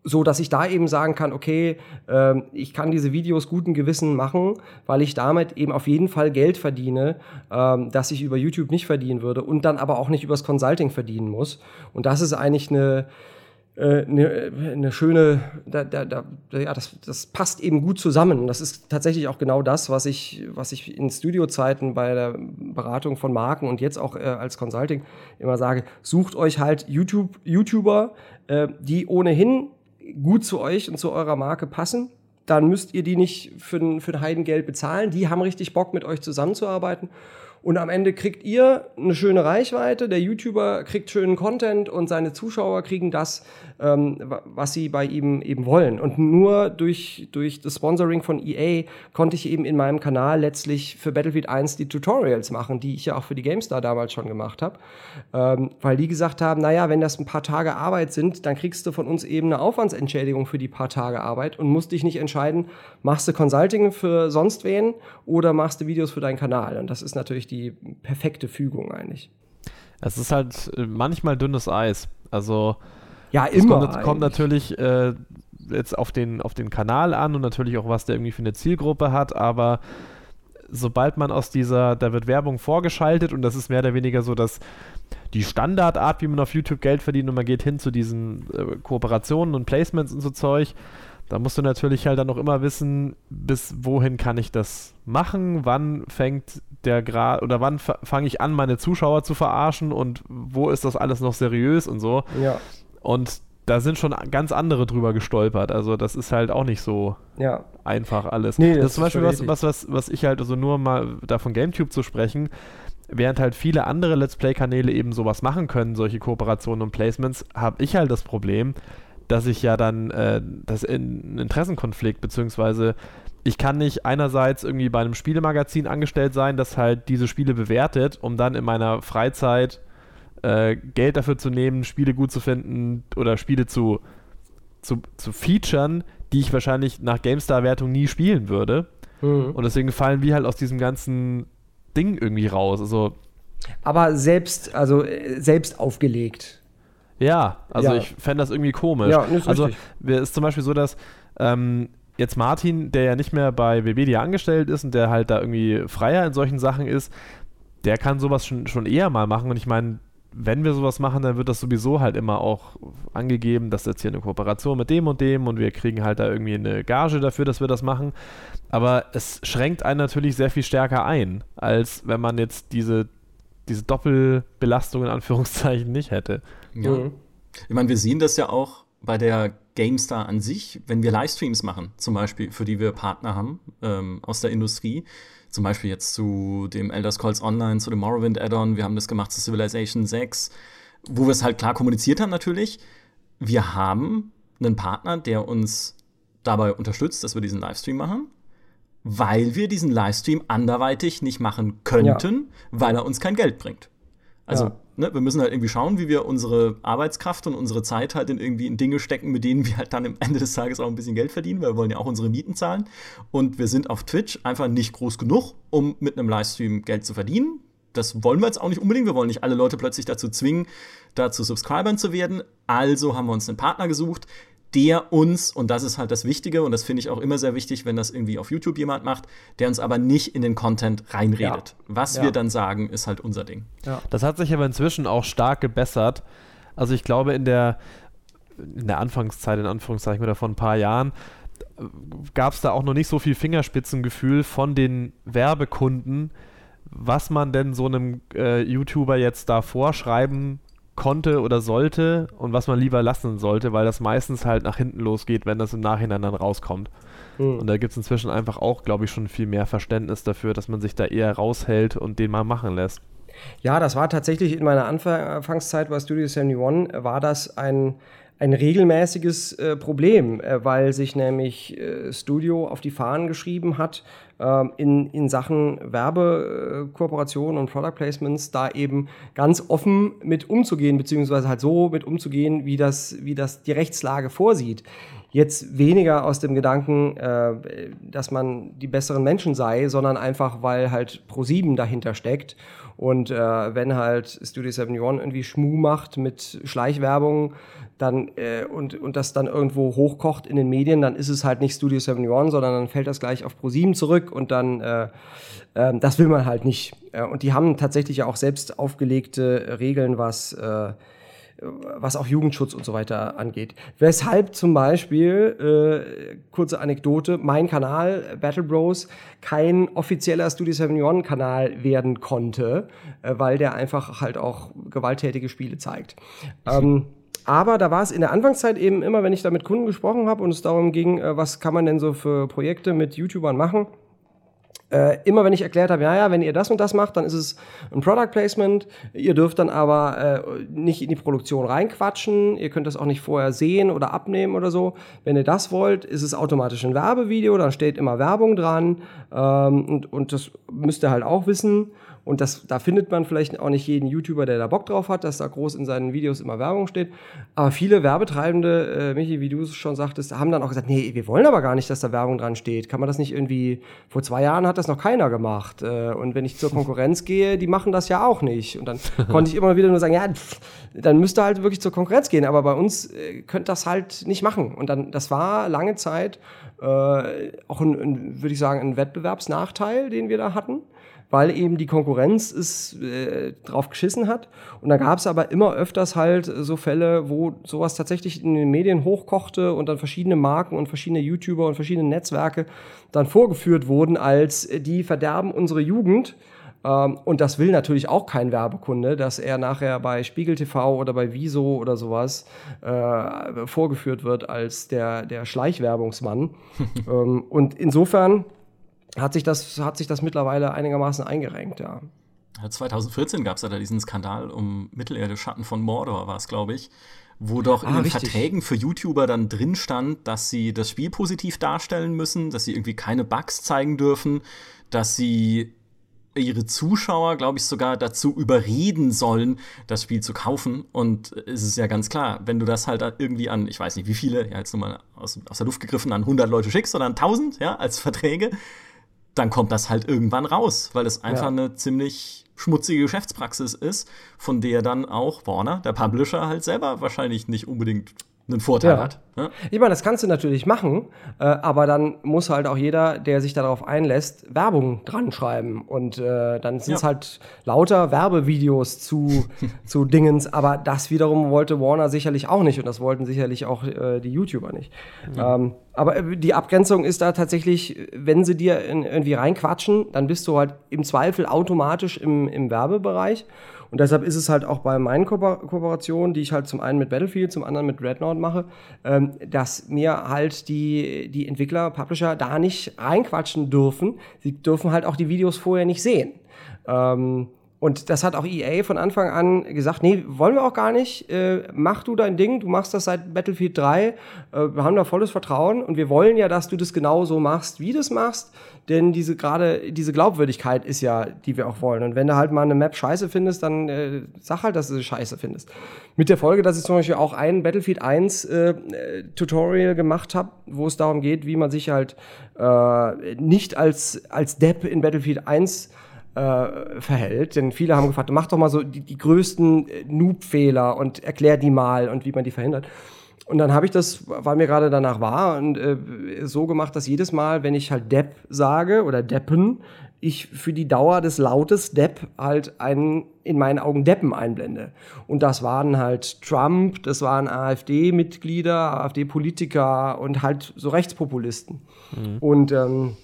so dass ich da eben sagen kann, okay, äh, ich kann diese Videos guten Gewissen machen, weil ich damit eben auf jeden Fall Geld verdiene, äh, das ich über YouTube nicht verdienen würde und dann aber auch nicht übers Consulting verdienen muss. Und das ist eigentlich eine eine, äh, eine schöne, da, da, da, ja, das, das passt eben gut zusammen. Das ist tatsächlich auch genau das, was ich, was ich in Studiozeiten bei der Beratung von Marken und jetzt auch äh, als Consulting immer sage: Sucht euch halt YouTube, YouTuber, äh, die ohnehin gut zu euch und zu eurer Marke passen, dann müsst ihr die nicht für, für ein Heidengeld bezahlen. Die haben richtig Bock, mit euch zusammenzuarbeiten. Und am Ende kriegt ihr eine schöne Reichweite, der YouTuber kriegt schönen Content und seine Zuschauer kriegen das, was sie bei ihm eben wollen. Und nur durch, durch das Sponsoring von EA konnte ich eben in meinem Kanal letztlich für Battlefield 1 die Tutorials machen, die ich ja auch für die GameStar damals schon gemacht habe. Ähm, weil die gesagt haben, naja, wenn das ein paar Tage Arbeit sind, dann kriegst du von uns eben eine Aufwandsentschädigung für die paar Tage Arbeit und musst dich nicht entscheiden, machst du Consulting für sonst wen oder machst du Videos für deinen Kanal. Und das ist natürlich die perfekte Fügung eigentlich. Es ist halt äh, manchmal dünnes Eis. Also ja, immer. Es kommt, kommt natürlich äh, jetzt auf den, auf den Kanal an und natürlich auch, was der irgendwie für eine Zielgruppe hat, aber sobald man aus dieser, da wird Werbung vorgeschaltet und das ist mehr oder weniger so, dass die Standardart, wie man auf YouTube Geld verdient und man geht hin zu diesen äh, Kooperationen und Placements und so Zeug, Da musst du natürlich halt dann noch immer wissen, bis wohin kann ich das machen, wann fängt der Grad oder wann fange ich an, meine Zuschauer zu verarschen und wo ist das alles noch seriös und so. Ja. Und da sind schon ganz andere drüber gestolpert. Also das ist halt auch nicht so ja. einfach alles. Nee, das, das ist zum Beispiel was, was, was, was ich halt, also nur mal da von GameTube zu sprechen, während halt viele andere Let's Play-Kanäle eben sowas machen können, solche Kooperationen und Placements, habe ich halt das Problem, dass ich ja dann äh, das in, Interessenkonflikt, beziehungsweise ich kann nicht einerseits irgendwie bei einem Spielemagazin angestellt sein, das halt diese Spiele bewertet, um dann in meiner Freizeit äh, Geld dafür zu nehmen, Spiele gut zu finden oder Spiele zu, zu, zu featuren, die ich wahrscheinlich nach GameStar-Wertung nie spielen würde. Mhm. Und deswegen fallen wir halt aus diesem ganzen Ding irgendwie raus. Also, Aber selbst, also äh, selbst aufgelegt. Ja, also ja. ich fände das irgendwie komisch. Ja, ist also es ist zum Beispiel so, dass ähm, jetzt Martin, der ja nicht mehr bei Webedia angestellt ist und der halt da irgendwie freier in solchen Sachen ist, der kann sowas schon, schon eher mal machen. Und ich meine, wenn wir sowas machen, dann wird das sowieso halt immer auch angegeben, dass jetzt hier eine Kooperation mit dem und dem und wir kriegen halt da irgendwie eine Gage dafür, dass wir das machen. Aber es schränkt einen natürlich sehr viel stärker ein, als wenn man jetzt diese, diese Doppelbelastung in Anführungszeichen nicht hätte. Ja. Mhm. Ich meine, wir sehen das ja auch bei der GameStar an sich, wenn wir Livestreams machen, zum Beispiel, für die wir Partner haben ähm, aus der Industrie. Zum Beispiel jetzt zu dem Elder Scrolls Online, zu dem Morrowind Add-on. Wir haben das gemacht zu Civilization 6, wo wir es halt klar kommuniziert haben natürlich. Wir haben einen Partner, der uns dabei unterstützt, dass wir diesen Livestream machen, weil wir diesen Livestream anderweitig nicht machen könnten, ja. weil er uns kein Geld bringt. Also ja ne, wir müssen halt irgendwie schauen, wie wir unsere Arbeitskraft und unsere Zeit halt in irgendwie in Dinge stecken, mit denen wir halt dann am Ende des Tages auch ein bisschen Geld verdienen, weil wir wollen ja auch unsere Mieten zahlen. Und wir sind auf Twitch einfach nicht groß genug, um mit einem Livestream Geld zu verdienen. Das wollen wir jetzt auch nicht unbedingt. Wir wollen nicht alle Leute plötzlich dazu zwingen, dazu Subscribern zu werden. Also haben wir uns einen Partner gesucht, der uns, und das ist halt das Wichtige, und das finde ich auch immer sehr wichtig, wenn das irgendwie auf YouTube jemand macht, der uns aber nicht in den Content reinredet. Ja. Was ja. wir dann sagen, ist halt unser Ding. Ja. Das hat sich aber inzwischen auch stark gebessert. Also ich glaube, in der, in der Anfangszeit, in Anführungszeichen, oder vor ein paar Jahren, gab es da auch noch nicht so viel Fingerspitzengefühl von den Werbekunden, was man denn so einem äh, YouTuber jetzt da vorschreiben konnte oder sollte und was man lieber lassen sollte, weil das meistens halt nach hinten losgeht, wenn das im Nachhinein dann rauskommt. Mhm. Und da gibt es inzwischen einfach auch, glaube ich, schon viel mehr Verständnis dafür, dass man sich da eher raushält und den mal machen lässt. Ja, das war tatsächlich in meiner Anfangszeit bei Studio 71, war das ein, ein regelmäßiges äh, Problem, äh, weil sich nämlich äh, Studio auf die Fahnen geschrieben hat, in, in Sachen Werbekooperationen und Product Placements da eben ganz offen mit umzugehen, beziehungsweise halt so mit umzugehen, wie das, wie das die Rechtslage vorsieht. Jetzt weniger aus dem Gedanken, äh, dass man die besseren Menschen sei, sondern einfach, weil halt Pro7 dahinter steckt. Und äh, wenn halt Studio 71 irgendwie Schmu macht mit Schleichwerbung, dann äh, und, und das dann irgendwo hochkocht in den Medien, dann ist es halt nicht Studio 71, sondern dann fällt das gleich auf Pro7 zurück und dann äh, äh, das will man halt nicht. Äh, und die haben tatsächlich auch selbst aufgelegte Regeln, was äh, was auch Jugendschutz und so weiter angeht. Weshalb zum Beispiel, äh, kurze Anekdote, mein Kanal Battle Bros kein offizieller Studio 71 Kanal werden konnte, äh, weil der einfach halt auch gewalttätige Spiele zeigt. Ähm, aber da war es in der Anfangszeit eben immer, wenn ich da mit Kunden gesprochen habe und es darum ging, äh, was kann man denn so für Projekte mit YouTubern machen, äh, immer wenn ich erklärt habe, ja, ja, wenn ihr das und das macht, dann ist es ein Product Placement. Ihr dürft dann aber äh, nicht in die Produktion reinquatschen. Ihr könnt das auch nicht vorher sehen oder abnehmen oder so. Wenn ihr das wollt, ist es automatisch ein Werbevideo, dann steht immer Werbung dran. Ähm, und, und das müsst ihr halt auch wissen. Und das, da findet man vielleicht auch nicht jeden YouTuber, der da Bock drauf hat, dass da groß in seinen Videos immer Werbung steht. Aber viele Werbetreibende, äh, Michi, wie du es schon sagtest, haben dann auch gesagt, nee, wir wollen aber gar nicht, dass da Werbung dran steht. Kann man das nicht irgendwie, vor zwei Jahren hat das noch keiner gemacht. Äh, und wenn ich zur Konkurrenz gehe, die machen das ja auch nicht. Und dann konnte ich immer wieder nur sagen, ja, pff, dann müsste halt wirklich zur Konkurrenz gehen. Aber bei uns äh, könnt das halt nicht machen. Und dann, das war lange Zeit äh, auch ein, ein würde ich sagen, ein Wettbewerbsnachteil, den wir da hatten weil eben die Konkurrenz es äh, drauf geschissen hat. Und da gab es aber immer öfters halt so Fälle, wo sowas tatsächlich in den Medien hochkochte und dann verschiedene Marken und verschiedene YouTuber und verschiedene Netzwerke dann vorgeführt wurden als äh, die verderben unsere Jugend. Ähm, und das will natürlich auch kein Werbekunde, dass er nachher bei Spiegel TV oder bei Wieso oder sowas äh, vorgeführt wird als der, der Schleichwerbungsmann. ähm, und insofern hat sich das, hat sich das mittlerweile einigermaßen eingerenkt, ja. 2014 gab es ja da diesen Skandal um Mittelerde Schatten von Mordor, war es, glaube ich, wo doch in ah, den richtig. Verträgen für YouTuber dann drin stand, dass sie das Spiel positiv darstellen müssen, dass sie irgendwie keine Bugs zeigen dürfen, dass sie ihre Zuschauer, glaube ich, sogar dazu überreden sollen, das Spiel zu kaufen. Und es ist ja ganz klar, wenn du das halt irgendwie an, ich weiß nicht wie viele, ja, jetzt nur mal aus, aus der Luft gegriffen, an 100 Leute schickst oder an 1000, ja, als Verträge, dann kommt das halt irgendwann raus, weil es einfach ja. eine ziemlich schmutzige Geschäftspraxis ist, von der dann auch Warner, der Publisher, halt selber wahrscheinlich nicht unbedingt einen Vorteil ja. hat. Ja? Ich meine, das kannst du natürlich machen, äh, aber dann muss halt auch jeder, der sich darauf einlässt, Werbung dran schreiben. Und äh, dann sind es ja. halt lauter Werbevideos zu, zu Dingens, aber das wiederum wollte Warner sicherlich auch nicht und das wollten sicherlich auch äh, die YouTuber nicht. Ähm, aber äh, die Abgrenzung ist da tatsächlich, wenn sie dir in, irgendwie reinquatschen, dann bist du halt im Zweifel automatisch im, im Werbebereich. Und deshalb ist es halt auch bei meinen Ko Kooperationen, die ich halt zum einen mit Battlefield, zum anderen mit Dreadnought mache, ähm, dass mir halt die, die Entwickler, Publisher da nicht reinquatschen dürfen. Sie dürfen halt auch die Videos vorher nicht sehen. Ähm, und das hat auch EA von Anfang an gesagt, nee, wollen wir auch gar nicht. Äh, mach du dein Ding, du machst das seit Battlefield 3. Äh, wir haben da volles Vertrauen und wir wollen ja, dass du das genau so machst, wie du es machst. Denn diese gerade diese Glaubwürdigkeit ist ja, die wir auch wollen. Und wenn du halt mal eine Map scheiße findest, dann äh, sag halt, dass du sie scheiße findest. Mit der Folge, dass ich zum Beispiel auch ein Battlefield 1 äh, Tutorial gemacht habe, wo es darum geht, wie man sich halt äh, nicht als, als Depp in Battlefield 1 äh, verhält. Denn viele haben gefragt, mach doch mal so die, die größten äh, Noob-Fehler und erklär die mal und wie man die verhindert. Und dann habe ich das, weil mir gerade danach war, und äh, so gemacht, dass jedes Mal, wenn ich halt Depp sage oder Deppen, ich für die Dauer des Lautes Depp halt einen in meinen Augen Deppen einblende. Und das waren halt Trump, das waren AfD-Mitglieder, AfD-Politiker und halt so Rechtspopulisten. Mhm. Und ähm,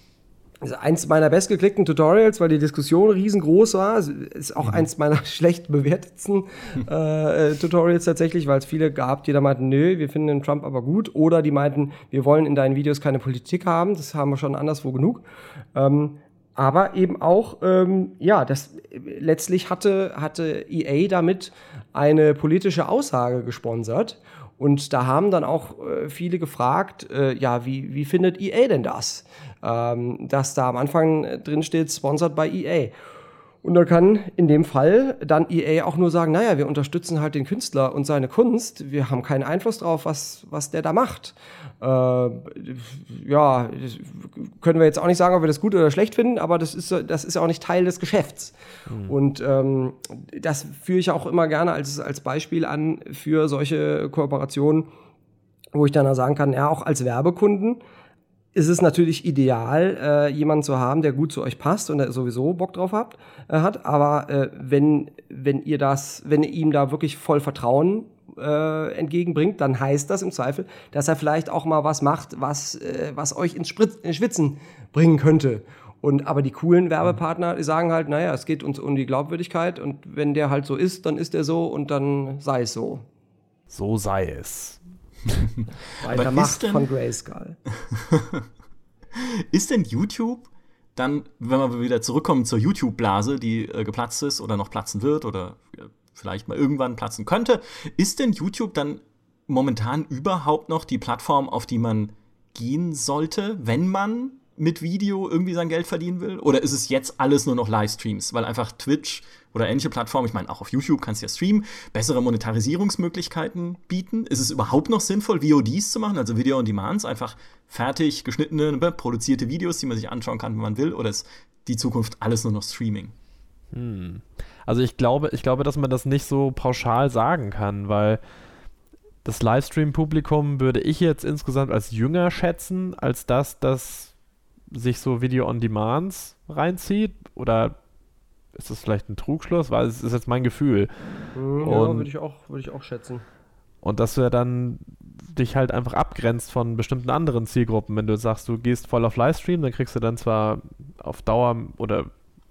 also eins meiner bestgeklickten Tutorials, weil die Diskussion riesengroß war. Ist auch mhm. eins meiner schlecht bewertetsten äh, Tutorials tatsächlich, weil es viele gab, die da meinten, nö, wir finden den Trump aber gut. Oder die meinten, wir wollen in deinen Videos keine Politik haben. Das haben wir schon anderswo genug. Ähm, aber eben auch, ähm, ja, das letztlich hatte, hatte EA damit eine politische Aussage gesponsert. Und da haben dann auch äh, viele gefragt, äh, ja, wie, wie findet EA denn das? Ähm, dass da am Anfang äh, drin steht, sponsored by EA. Und da kann in dem Fall dann EA auch nur sagen, naja, wir unterstützen halt den Künstler und seine Kunst. Wir haben keinen Einfluss drauf, was, was der da macht. Äh, ja, können wir jetzt auch nicht sagen, ob wir das gut oder schlecht finden, aber das ist, das ist ja auch nicht Teil des Geschäfts. Mhm. Und ähm, das führe ich auch immer gerne als, als Beispiel an für solche Kooperationen, wo ich dann sagen kann, ja, auch als Werbekunden ist es natürlich ideal, äh, jemanden zu haben, der gut zu euch passt und der sowieso Bock drauf habt, äh, hat. Aber äh, wenn, wenn ihr das, wenn ihr ihm da wirklich voll Vertrauen äh, entgegenbringt, dann heißt das im Zweifel, dass er vielleicht auch mal was macht, was, äh, was euch ins Spritz, in Schwitzen bringen könnte. Und aber die coolen Werbepartner die sagen halt, naja, es geht uns um die Glaubwürdigkeit und wenn der halt so ist, dann ist er so und dann sei es so. So sei es. Weiter Macht denn, von Grayskull. ist denn YouTube dann, wenn wir wieder zurückkommen zur YouTube-Blase, die äh, geplatzt ist oder noch platzen wird oder äh, vielleicht mal irgendwann platzen könnte, ist denn YouTube dann momentan überhaupt noch die Plattform, auf die man gehen sollte, wenn man mit Video irgendwie sein Geld verdienen will? Oder ist es jetzt alles nur noch Livestreams? Weil einfach Twitch oder ähnliche Plattformen, ich meine, auch auf YouTube kannst du ja streamen, bessere Monetarisierungsmöglichkeiten bieten. Ist es überhaupt noch sinnvoll, VODs zu machen, also Video on Demands, einfach fertig geschnittene, ne, produzierte Videos, die man sich anschauen kann, wenn man will? Oder ist die Zukunft alles nur noch Streaming? Hm. Also ich glaube, ich glaube, dass man das nicht so pauschal sagen kann, weil das Livestream-Publikum würde ich jetzt insgesamt als jünger schätzen, als das, das sich so Video on Demands reinzieht oder ist das vielleicht ein Trugschluss? Weil es ist jetzt mein Gefühl. Mhm, ja, würde ich, auch, würd ich auch schätzen. Und dass du ja dann dich halt einfach abgrenzt von bestimmten anderen Zielgruppen. Wenn du sagst, du gehst voll auf Livestream, dann kriegst du dann zwar auf Dauer oder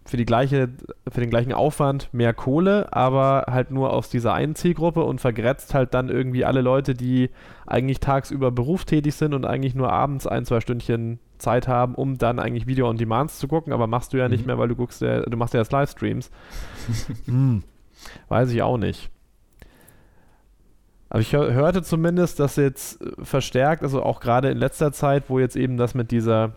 für, die gleiche, für den gleichen Aufwand mehr Kohle, aber halt nur aus dieser einen Zielgruppe und vergrätzt halt dann irgendwie alle Leute, die eigentlich tagsüber berufstätig sind und eigentlich nur abends ein, zwei Stündchen Zeit haben, um dann eigentlich Video on Demands zu gucken, aber machst du ja mhm. nicht mehr, weil du guckst ja, du machst ja jetzt Livestreams. hm, weiß ich auch nicht. Aber ich hörte zumindest, dass jetzt verstärkt, also auch gerade in letzter Zeit, wo jetzt eben das mit dieser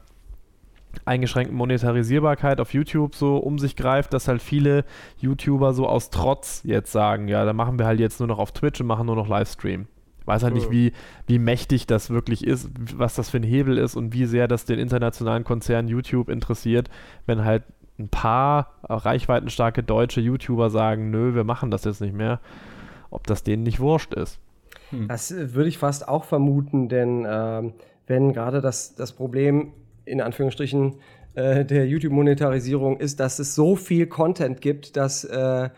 eingeschränkten Monetarisierbarkeit auf YouTube so um sich greift, dass halt viele YouTuber so aus Trotz jetzt sagen, ja, da machen wir halt jetzt nur noch auf Twitch und machen nur noch Livestream. Ich weiß halt nicht, wie, wie mächtig das wirklich ist, was das für ein Hebel ist und wie sehr das den internationalen Konzern YouTube interessiert, wenn halt ein paar reichweitenstarke deutsche YouTuber sagen, nö, wir machen das jetzt nicht mehr, ob das denen nicht wurscht ist. Hm. Das würde ich fast auch vermuten, denn äh, wenn gerade das, das Problem in Anführungsstrichen äh, der YouTube-Monetarisierung ist, dass es so viel Content gibt, dass, äh,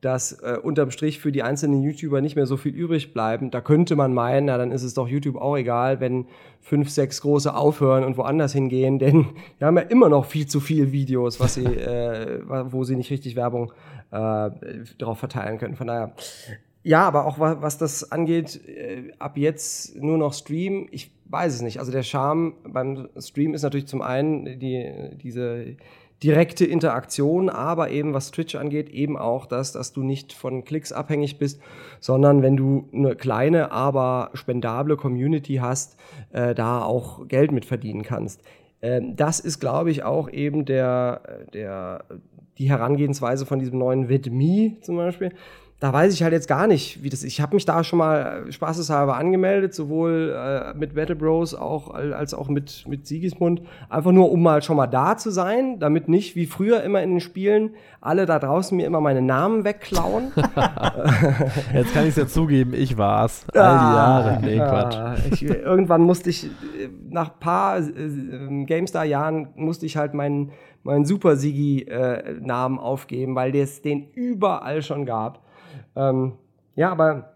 dass äh, unterm Strich für die einzelnen YouTuber nicht mehr so viel übrig bleiben. Da könnte man meinen, na dann ist es doch YouTube auch egal, wenn fünf, sechs große aufhören und woanders hingehen, denn wir haben ja immer noch viel zu viele Videos, was sie, äh, wo sie nicht richtig Werbung äh, darauf verteilen können. Von daher, ja, aber auch was, das angeht, äh, ab jetzt nur noch Stream. Ich weiß es nicht. Also der Charme beim Stream ist natürlich zum einen die, diese direkte Interaktion, aber eben was Twitch angeht, eben auch das, dass du nicht von Klicks abhängig bist, sondern wenn du eine kleine, aber spendable Community hast, äh, da auch Geld mit verdienen kannst. Ähm, das ist, glaube ich, auch eben der, der, die Herangehensweise von diesem neuen VidMe zum Beispiel da weiß ich halt jetzt gar nicht, wie das ist. Ich habe mich da schon mal spaßeshalber angemeldet, sowohl äh, mit Battle Bros auch, als auch mit, mit Sigismund. Einfach nur, um mal schon mal da zu sein, damit nicht wie früher immer in den Spielen alle da draußen mir immer meine Namen wegklauen. jetzt kann ich es ja zugeben, ich war's. All die Jahre. Nee, Quatsch. Ich, irgendwann musste ich, nach ein paar äh, GameStar-Jahren, musste ich halt meinen meinen Super Sigi-Namen äh, aufgeben, weil es den überall schon gab. Ähm, ja, aber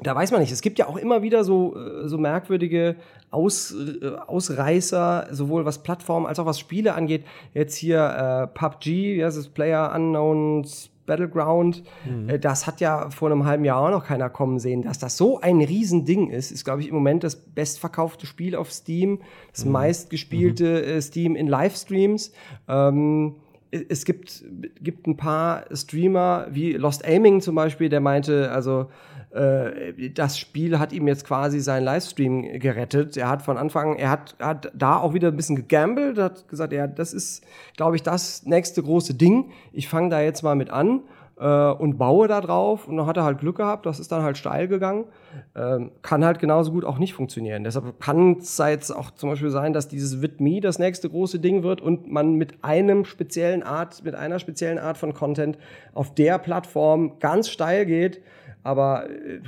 da weiß man nicht. Es gibt ja auch immer wieder so, äh, so merkwürdige Aus, äh, Ausreißer, sowohl was Plattformen als auch was Spiele angeht. Jetzt hier äh, PUBG, ja, das ist Player Unknowns Battleground. Mhm. Äh, das hat ja vor einem halben Jahr auch noch keiner kommen sehen. Dass das so ein Riesending ist, ist, glaube ich, im Moment das bestverkaufte Spiel auf Steam, das mhm. meistgespielte mhm. Steam in Livestreams. Ähm, es gibt, gibt ein paar Streamer, wie Lost Aiming zum Beispiel, der meinte, also äh, das Spiel hat ihm jetzt quasi seinen Livestream gerettet. Er hat von Anfang, er hat, hat da auch wieder ein bisschen gegambelt, hat gesagt, ja, das ist, glaube ich, das nächste große Ding. Ich fange da jetzt mal mit an äh, und baue da drauf. Und dann hat er halt Glück gehabt, das ist dann halt steil gegangen. Ähm, kann halt genauso gut auch nicht funktionieren. Deshalb kann es jetzt auch zum Beispiel sein, dass dieses WitMe das nächste große Ding wird und man mit einem speziellen Art, mit einer speziellen Art von Content auf der Plattform ganz steil geht aber äh,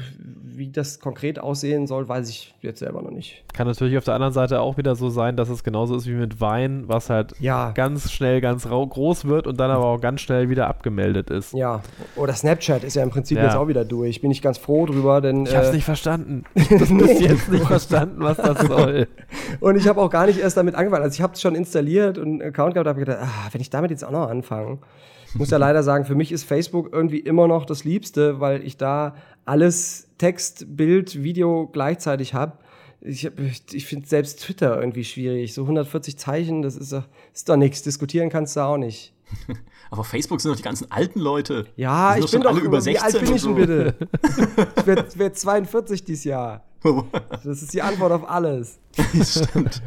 wie das konkret aussehen soll, weiß ich jetzt selber noch nicht. Kann natürlich auf der anderen Seite auch wieder so sein, dass es genauso ist wie mit Wein, was halt ja. ganz schnell ganz groß wird und dann aber auch ganz schnell wieder abgemeldet ist. Ja, oder Snapchat ist ja im Prinzip ja. jetzt auch wieder durch. Bin ich ganz froh drüber, denn. Ich hab's äh, nicht verstanden. Ich hab bis jetzt nicht verstanden, was das soll. und ich habe auch gar nicht erst damit angefangen. Also ich habe es schon installiert und einen Account gehabt, habe gedacht, ah, wenn ich damit jetzt auch noch anfange. Ich muss ja leider sagen, für mich ist Facebook irgendwie immer noch das Liebste, weil ich da alles Text, Bild, Video gleichzeitig habe. Ich, ich finde selbst Twitter irgendwie schwierig. So 140 Zeichen, das ist, ist doch nichts. Diskutieren kannst du auch nicht. Aber Facebook sind doch die ganzen alten Leute. Ja, ich bin doch alle über 16 Wie alt bin ich denn bitte? ich werde werd 42 dieses Jahr. Das ist die Antwort auf alles. Das stimmt.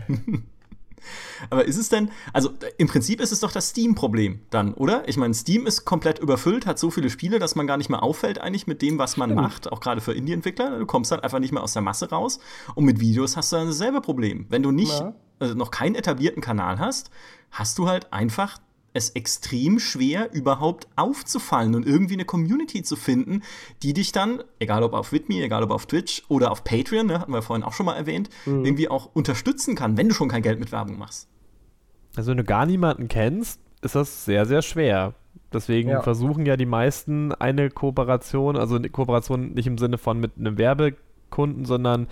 Aber ist es denn, also im Prinzip ist es doch das Steam-Problem dann, oder? Ich meine, Steam ist komplett überfüllt, hat so viele Spiele, dass man gar nicht mehr auffällt eigentlich mit dem, was man macht, auch gerade für Indie-Entwickler. Du kommst halt einfach nicht mehr aus der Masse raus. Und mit Videos hast du dann dasselbe Problem. Wenn du nicht, also noch keinen etablierten Kanal hast, hast du halt einfach es extrem schwer, überhaupt aufzufallen und irgendwie eine Community zu finden, die dich dann, egal ob auf Widme, egal ob auf Twitch oder auf Patreon, ne, hatten wir vorhin auch schon mal erwähnt, mhm. irgendwie auch unterstützen kann, wenn du schon kein Geld mit Werbung machst. Also wenn du gar niemanden kennst, ist das sehr, sehr schwer. Deswegen ja. versuchen ja die meisten eine Kooperation, also eine Kooperation nicht im Sinne von mit einem Werbekunden, sondern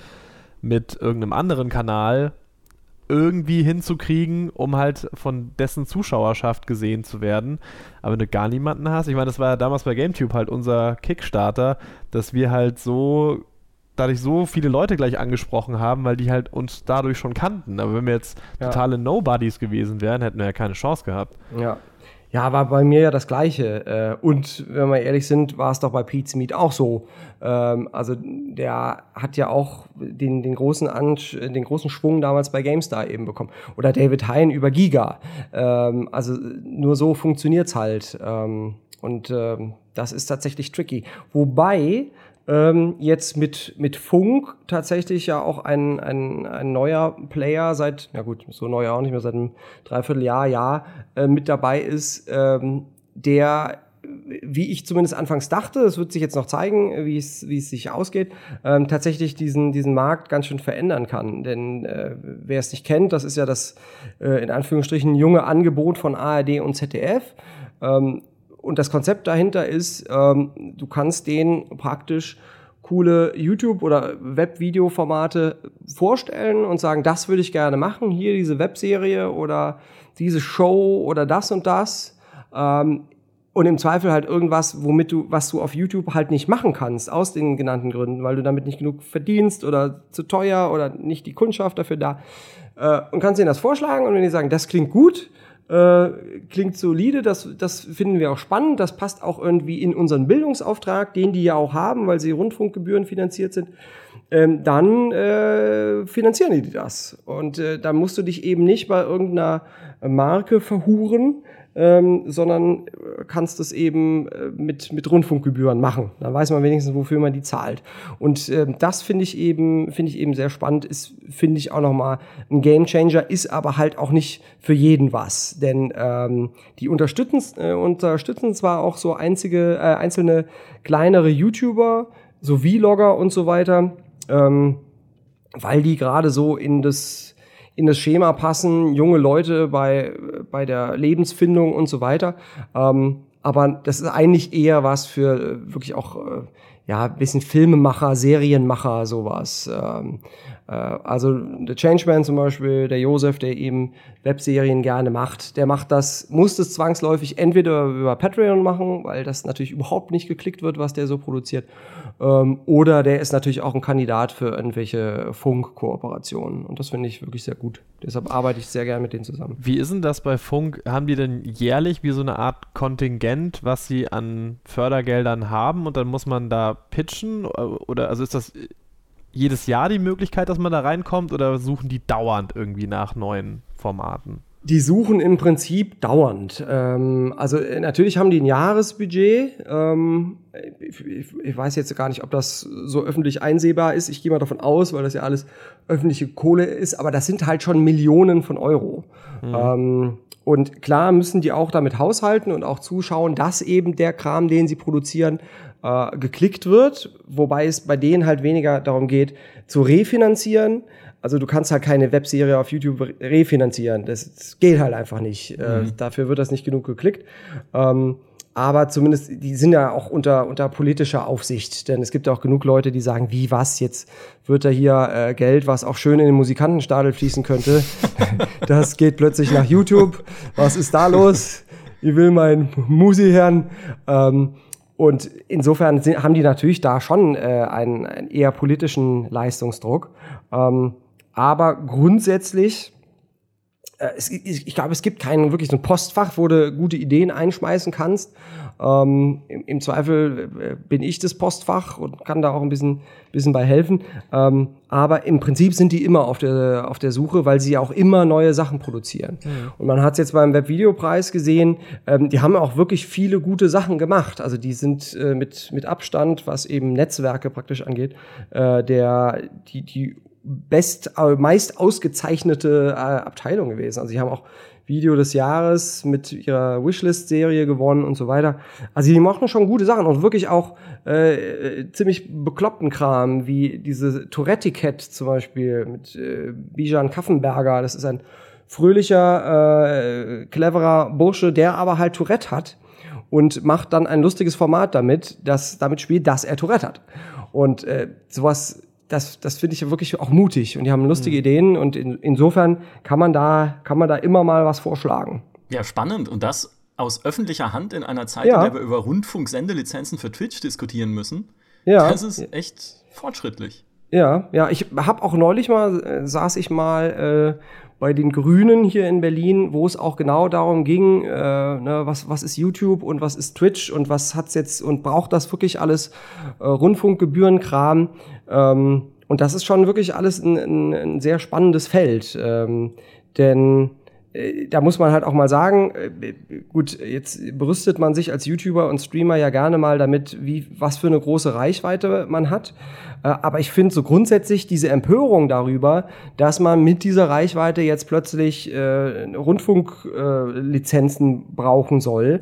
mit irgendeinem anderen Kanal irgendwie hinzukriegen, um halt von dessen Zuschauerschaft gesehen zu werden. Aber wenn du gar niemanden hast, ich meine, das war ja damals bei GameTube halt unser Kickstarter, dass wir halt so dadurch so viele Leute gleich angesprochen haben, weil die halt uns dadurch schon kannten. Aber wenn wir jetzt ja. totale Nobodies gewesen wären, hätten wir ja keine Chance gehabt. Ja. Ja, war bei mir ja das Gleiche. Äh, und wenn wir ehrlich sind, war es doch bei Pete's Meat auch so. Ähm, also der hat ja auch den, den, großen den großen Schwung damals bei GameStar eben bekommen. Oder David Hein über Giga. Ähm, also nur so funktioniert's halt. Ähm, und das ist tatsächlich tricky. Wobei ähm, jetzt mit, mit Funk tatsächlich ja auch ein, ein, ein neuer Player seit, ja gut, so neu auch nicht mehr, seit einem Dreivierteljahr, Jahr äh, mit dabei ist, ähm, der wie ich zumindest anfangs dachte, es wird sich jetzt noch zeigen, wie es, wie es sich ausgeht, ähm, tatsächlich diesen, diesen Markt ganz schön verändern kann. Denn äh, wer es nicht kennt, das ist ja das äh, in Anführungsstrichen junge Angebot von ARD und ZDF. Ähm, und das Konzept dahinter ist, ähm, du kannst denen praktisch coole YouTube- oder Webvideo-Formate vorstellen und sagen, das würde ich gerne machen, hier diese Webserie oder diese Show oder das und das. Ähm, und im Zweifel halt irgendwas, womit du, was du auf YouTube halt nicht machen kannst, aus den genannten Gründen, weil du damit nicht genug verdienst oder zu teuer oder nicht die Kundschaft dafür da. Äh, und kannst ihnen das vorschlagen und wenn die sagen, das klingt gut, äh, klingt solide, das, das finden wir auch spannend, das passt auch irgendwie in unseren Bildungsauftrag, den die ja auch haben, weil sie Rundfunkgebühren finanziert sind, ähm, dann äh, finanzieren die das. Und äh, da musst du dich eben nicht bei irgendeiner Marke verhuren, ähm, sondern äh, kannst es eben äh, mit, mit Rundfunkgebühren machen. Dann weiß man wenigstens, wofür man die zahlt. Und ähm, das finde ich eben, finde ich eben sehr spannend, ist, finde ich auch nochmal ein Gamechanger, ist aber halt auch nicht für jeden was. Denn ähm, die unterstützen, äh, unterstützen zwar auch so einzige, äh, einzelne kleinere YouTuber, so Vlogger und so weiter, ähm, weil die gerade so in das in das Schema passen, junge Leute bei, bei der Lebensfindung und so weiter. Ähm, aber das ist eigentlich eher was für äh, wirklich auch äh, ja bisschen Filmemacher, Serienmacher, sowas. Ähm, äh, also der Changeman zum Beispiel, der Josef, der eben Webserien gerne macht, der macht das, muss das zwangsläufig entweder über Patreon machen, weil das natürlich überhaupt nicht geklickt wird, was der so produziert, ähm, oder der ist natürlich auch ein Kandidat für irgendwelche Funk-Kooperationen. Und das finde ich wirklich sehr gut. Deshalb arbeite ich sehr gerne mit denen zusammen. Wie ist denn das bei Funk? Haben die denn jährlich wie so eine Art Kontingent, was sie an Fördergeldern haben und dann muss man da pitchen? Oder also ist das jedes Jahr die Möglichkeit, dass man da reinkommt oder suchen die dauernd irgendwie nach neuen Formaten? Die suchen im Prinzip dauernd. Ähm, also äh, natürlich haben die ein Jahresbudget. Ähm, ich, ich, weiß jetzt gar nicht, ob das so öffentlich einsehbar ist. Ich gehe mal davon aus, weil das ja alles öffentliche Kohle ist. Aber das sind halt schon Millionen von Euro. Mhm. Ähm, und klar müssen die auch damit haushalten und auch zuschauen, dass eben der Kram, den sie produzieren, äh, geklickt wird. Wobei es bei denen halt weniger darum geht, zu refinanzieren also du kannst halt keine Webserie auf YouTube refinanzieren. Das, das geht halt einfach nicht. Äh, mhm. Äh, dafür wird das nicht genug geklickt. Ähm, aber zumindest, die sind ja auch unter, unter politischer Aufsicht. Denn es gibt auch genug Leute, die sagen, wie was, jetzt wird da hier äh, Geld, was auch schön in den Musikantenstadel fließen könnte. das geht plötzlich nach YouTube. Was ist da los? Ich will mein Musi-Herrn. Ähm, und insofern sind, haben die natürlich da schon äh, einen, einen eher politischen Leistungsdruck. Ähm, aber grundsätzlich, äh, es, ich, ich glaube, es gibt keinen wirklich so ein Postfach, wo du gute Ideen einschmeißen kannst. Ähm, im, im, Zweifel äh, bin ich das Postfach und kann da auch ein bisschen, bisschen bei helfen. Ähm, aber im Prinzip sind die immer auf der, auf der Suche, weil sie auch immer neue Sachen produzieren. Mhm. Und man hat es jetzt beim Webvideopreis gesehen, ähm, die haben auch wirklich viele gute Sachen gemacht. Also die sind äh, mit, mit Abstand, was eben Netzwerke praktisch angeht, äh, der, die, die best, äh, meist ausgezeichnete äh, Abteilung gewesen. Also sie haben auch Video des Jahres mit ihrer Wishlist-Serie gewonnen und so weiter. Also die machen schon gute Sachen und wirklich auch äh, ziemlich bekloppten Kram, wie diese Tourette-Cat zum Beispiel mit äh, Bijan Kaffenberger. Das ist ein fröhlicher, äh, cleverer Bursche, der aber halt Tourette hat und macht dann ein lustiges Format damit, das damit spielt, dass er Tourette hat. Und äh, sowas, das, das finde ich wirklich auch mutig und die haben lustige mhm. Ideen und in, insofern kann man da, kann man da immer mal was vorschlagen. Ja, spannend. Und das aus öffentlicher Hand in einer Zeit, ja. in der wir über Rundfunksendelizenzen für Twitch diskutieren müssen. Ja. Das ist echt fortschrittlich. Ja, ja, ich habe auch neulich mal, äh, saß ich mal äh, bei den Grünen hier in Berlin, wo es auch genau darum ging, äh, ne, was, was ist YouTube und was ist Twitch und was hat's jetzt und braucht das wirklich alles äh, Rundfunkgebührenkram? Ähm, und das ist schon wirklich alles ein, ein, ein sehr spannendes Feld. Ähm, denn äh, da muss man halt auch mal sagen, äh, gut, jetzt berüstet man sich als YouTuber und Streamer ja gerne mal damit, wie, was für eine große Reichweite man hat. Äh, aber ich finde so grundsätzlich diese Empörung darüber, dass man mit dieser Reichweite jetzt plötzlich äh, Rundfunklizenzen äh, brauchen soll,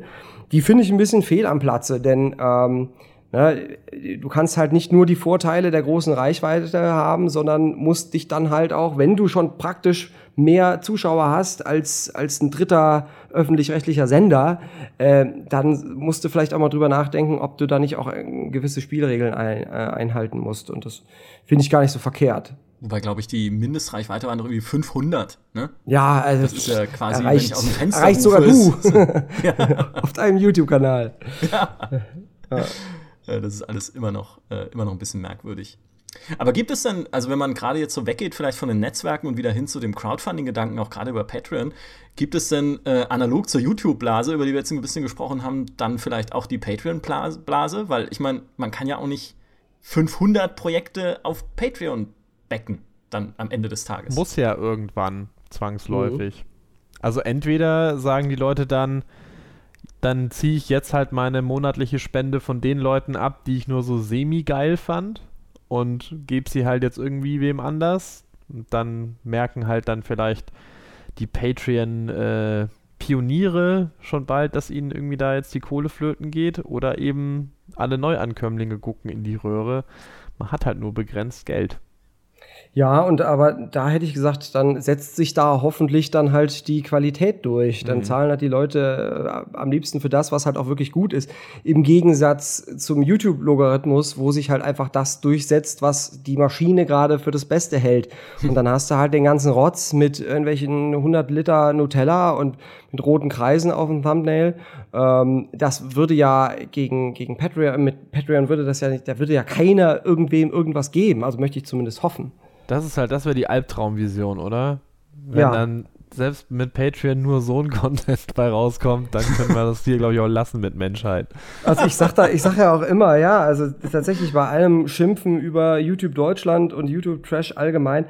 die finde ich ein bisschen fehl am Platze, denn ähm, du kannst halt nicht nur die Vorteile der großen Reichweite haben, sondern musst dich dann halt auch, wenn du schon praktisch mehr Zuschauer hast als, als ein dritter öffentlich-rechtlicher Sender, äh, dann musst du vielleicht auch mal drüber nachdenken, ob du da nicht auch äh, gewisse Spielregeln ein, äh, einhalten musst. Und das finde ich gar nicht so verkehrt. Wobei, glaube ich, die Mindestreichweite waren doch irgendwie 500, ne? Ja, also. Das ist ja quasi, erreicht, wenn ich aus dem Fenster Erreicht sogar du. ja. Auf deinem YouTube-Kanal. Ja. ja. Äh, das ist alles immer noch, äh, immer noch ein bisschen merkwürdig. Aber gibt es denn, also wenn man gerade jetzt so weggeht, vielleicht von den Netzwerken und wieder hin zu dem Crowdfunding-Gedanken, auch gerade über Patreon, gibt es denn äh, analog zur YouTube-Blase, über die wir jetzt ein bisschen gesprochen haben, dann vielleicht auch die Patreon-Blase? Weil ich meine, man kann ja auch nicht 500 Projekte auf Patreon becken, dann am Ende des Tages. Muss ja irgendwann zwangsläufig. Mhm. Also entweder sagen die Leute dann, dann ziehe ich jetzt halt meine monatliche Spende von den Leuten ab, die ich nur so semi-geil fand und gebe sie halt jetzt irgendwie wem anders. Und dann merken halt dann vielleicht die Patreon-Pioniere äh, schon bald, dass ihnen irgendwie da jetzt die Kohle flöten geht oder eben alle Neuankömmlinge gucken in die Röhre. Man hat halt nur begrenzt Geld. Ja, und aber da hätte ich gesagt, dann setzt sich da hoffentlich dann halt die Qualität durch. Dann mhm. zahlen halt die Leute äh, am liebsten für das, was halt auch wirklich gut ist. Im Gegensatz zum YouTube-Logarithmus, wo sich halt einfach das durchsetzt, was die Maschine gerade für das Beste hält. Und dann hast du halt den ganzen Rotz mit irgendwelchen 100 Liter Nutella und mit roten Kreisen auf dem Thumbnail. Ähm, das würde ja gegen, gegen Patreon, mit Patreon würde das ja nicht, da würde ja keiner irgendwem irgendwas geben. Also möchte ich zumindest hoffen. Das ist halt, das wäre die Albtraumvision, oder? Wenn ja. dann selbst mit Patreon nur so ein Content bei rauskommt, dann können wir das hier, glaube ich, auch lassen mit Menschheit. Also ich sag da, ich sag ja auch immer, ja, also tatsächlich bei allem Schimpfen über YouTube Deutschland und YouTube Trash allgemein,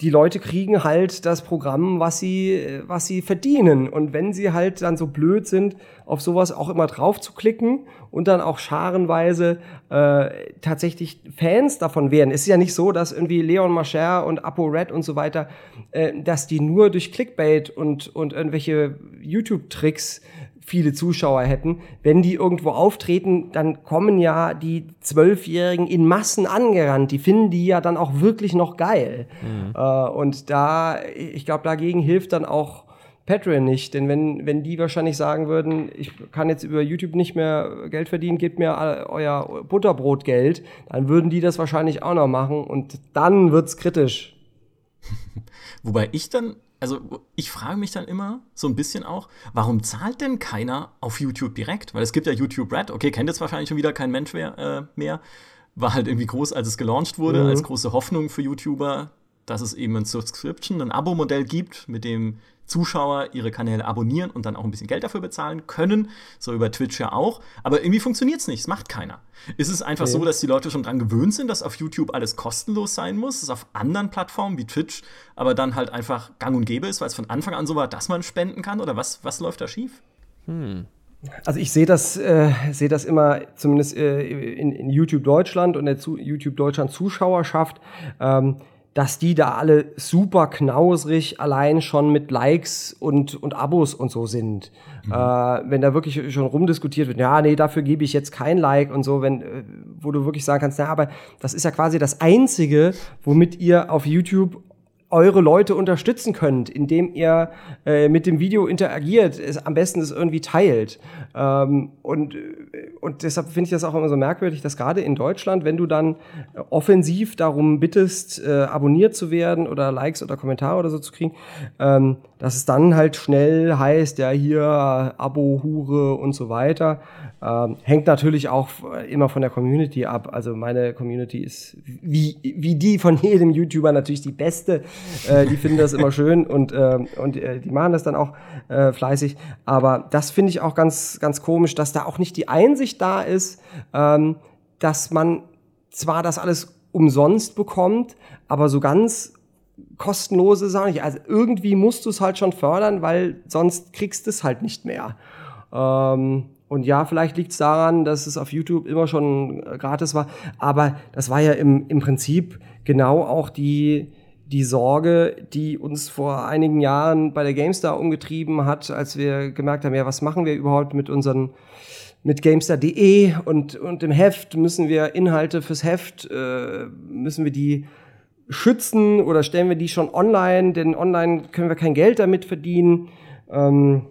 die Leute kriegen halt das Programm, was sie, was sie verdienen. Und wenn sie halt dann so blöd sind, auf sowas auch immer drauf zu klicken und dann auch scharenweise äh, tatsächlich Fans davon werden. Es ist ja nicht so, dass irgendwie Leon Mascher und Apo Red und so weiter, dass die nur durch Clickbait und, und irgendwelche YouTube-Tricks viele Zuschauer hätten. Wenn die irgendwo auftreten, dann kommen ja die Zwölfjährigen in Massen angerannt. Die finden die ja dann auch wirklich noch geil. Mhm. Äh, und da, ich glaube, dagegen hilft dann auch Patreon nicht. Denn wenn, wenn die wahrscheinlich sagen würden, ich kann jetzt über YouTube nicht mehr Geld verdienen, gebt mir euer Butterbrotgeld, dann würden die das wahrscheinlich auch noch machen und dann wird's kritisch. Wobei ich dann, also ich frage mich dann immer so ein bisschen auch, warum zahlt denn keiner auf YouTube direkt? Weil es gibt ja YouTube Red, okay, kennt jetzt wahrscheinlich schon wieder kein Mensch mehr, äh, mehr. War halt irgendwie groß, als es gelauncht wurde, mhm. als große Hoffnung für YouTuber, dass es eben ein Subscription, ein Abo-Modell gibt, mit dem Zuschauer ihre Kanäle abonnieren und dann auch ein bisschen Geld dafür bezahlen können. So über Twitch ja auch. Aber irgendwie funktioniert es nicht. Es macht keiner. Ist es einfach okay. so, dass die Leute schon dran gewöhnt sind, dass auf YouTube alles kostenlos sein muss? Es auf anderen Plattformen wie Twitch aber dann halt einfach gang und gäbe ist, weil es von Anfang an so war, dass man spenden kann? Oder was, was läuft da schief? Hm. Also ich sehe das, äh, sehe das immer zumindest äh, in, in, YouTube Deutschland und der Zu YouTube Deutschland Zuschauerschaft. Ähm, dass die da alle super knausrig allein schon mit Likes und, und Abos und so sind. Mhm. Äh, wenn da wirklich schon rumdiskutiert wird, ja, nee, dafür gebe ich jetzt kein Like und so, wenn, äh, wo du wirklich sagen kannst, na, aber das ist ja quasi das Einzige, womit ihr auf YouTube eure Leute unterstützen könnt, indem ihr äh, mit dem Video interagiert, es, am besten es irgendwie teilt. Ähm, und, und deshalb finde ich das auch immer so merkwürdig, dass gerade in Deutschland, wenn du dann offensiv darum bittest, äh, abonniert zu werden oder Likes oder Kommentare oder so zu kriegen, ähm, dass es dann halt schnell heißt, ja hier Abo, Hure und so weiter. Ähm, hängt natürlich auch immer von der Community ab. Also meine Community ist wie, wie die von jedem YouTuber natürlich die beste. Äh, die finden das immer schön und, äh, und äh, die machen das dann auch äh, fleißig. Aber das finde ich auch ganz, ganz komisch, dass da auch nicht die Einsicht da ist, ähm, dass man zwar das alles umsonst bekommt, aber so ganz kostenlose Sachen nicht. Also irgendwie musst du es halt schon fördern, weil sonst kriegst du es halt nicht mehr. Ähm, und ja, vielleicht liegt es daran, dass es auf YouTube immer schon äh, gratis war, aber das war ja im, im Prinzip genau auch die, die Sorge, die uns vor einigen Jahren bei der GameStar umgetrieben hat, als wir gemerkt haben, ja, was machen wir überhaupt mit unseren mit GameStar.de und, und im Heft müssen wir Inhalte fürs Heft, äh, müssen wir die schützen oder stellen wir die schon online, denn online können wir kein Geld damit verdienen. Ähm,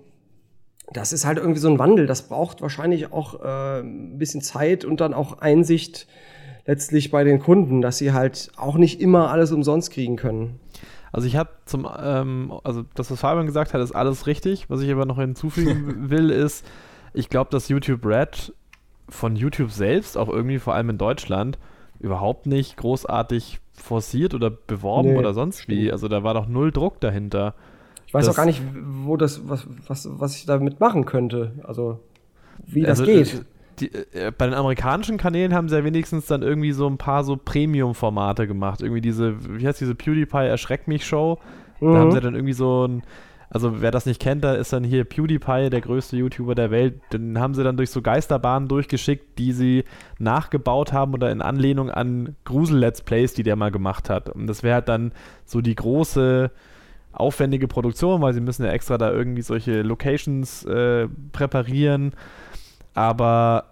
das ist halt irgendwie so ein Wandel. Das braucht wahrscheinlich auch äh, ein bisschen Zeit und dann auch Einsicht letztlich bei den Kunden, dass sie halt auch nicht immer alles umsonst kriegen können. Also ich habe zum, ähm, also das, was Fabian gesagt hat, ist alles richtig. Was ich aber noch hinzufügen will, ist, ich glaube, dass YouTube Red von YouTube selbst, auch irgendwie vor allem in Deutschland, überhaupt nicht großartig forciert oder beworben nee, oder sonst wie. Also da war doch null Druck dahinter. Ich weiß auch gar nicht, wo das, was, was, was ich damit machen könnte. Also, wie das also, geht. Äh, die, äh, bei den amerikanischen Kanälen haben sie ja wenigstens dann irgendwie so ein paar so Premium-Formate gemacht. Irgendwie diese, wie heißt diese PewDiePie Erschreck mich Show. Mhm. Da haben sie dann irgendwie so ein, also wer das nicht kennt, da ist dann hier PewDiePie, der größte YouTuber der Welt. Den haben sie dann durch so Geisterbahnen durchgeschickt, die sie nachgebaut haben oder in Anlehnung an Grusel-Let's Plays, die der mal gemacht hat. Und das wäre halt dann so die große aufwendige Produktion, weil sie müssen ja extra da irgendwie solche Locations äh, präparieren. Aber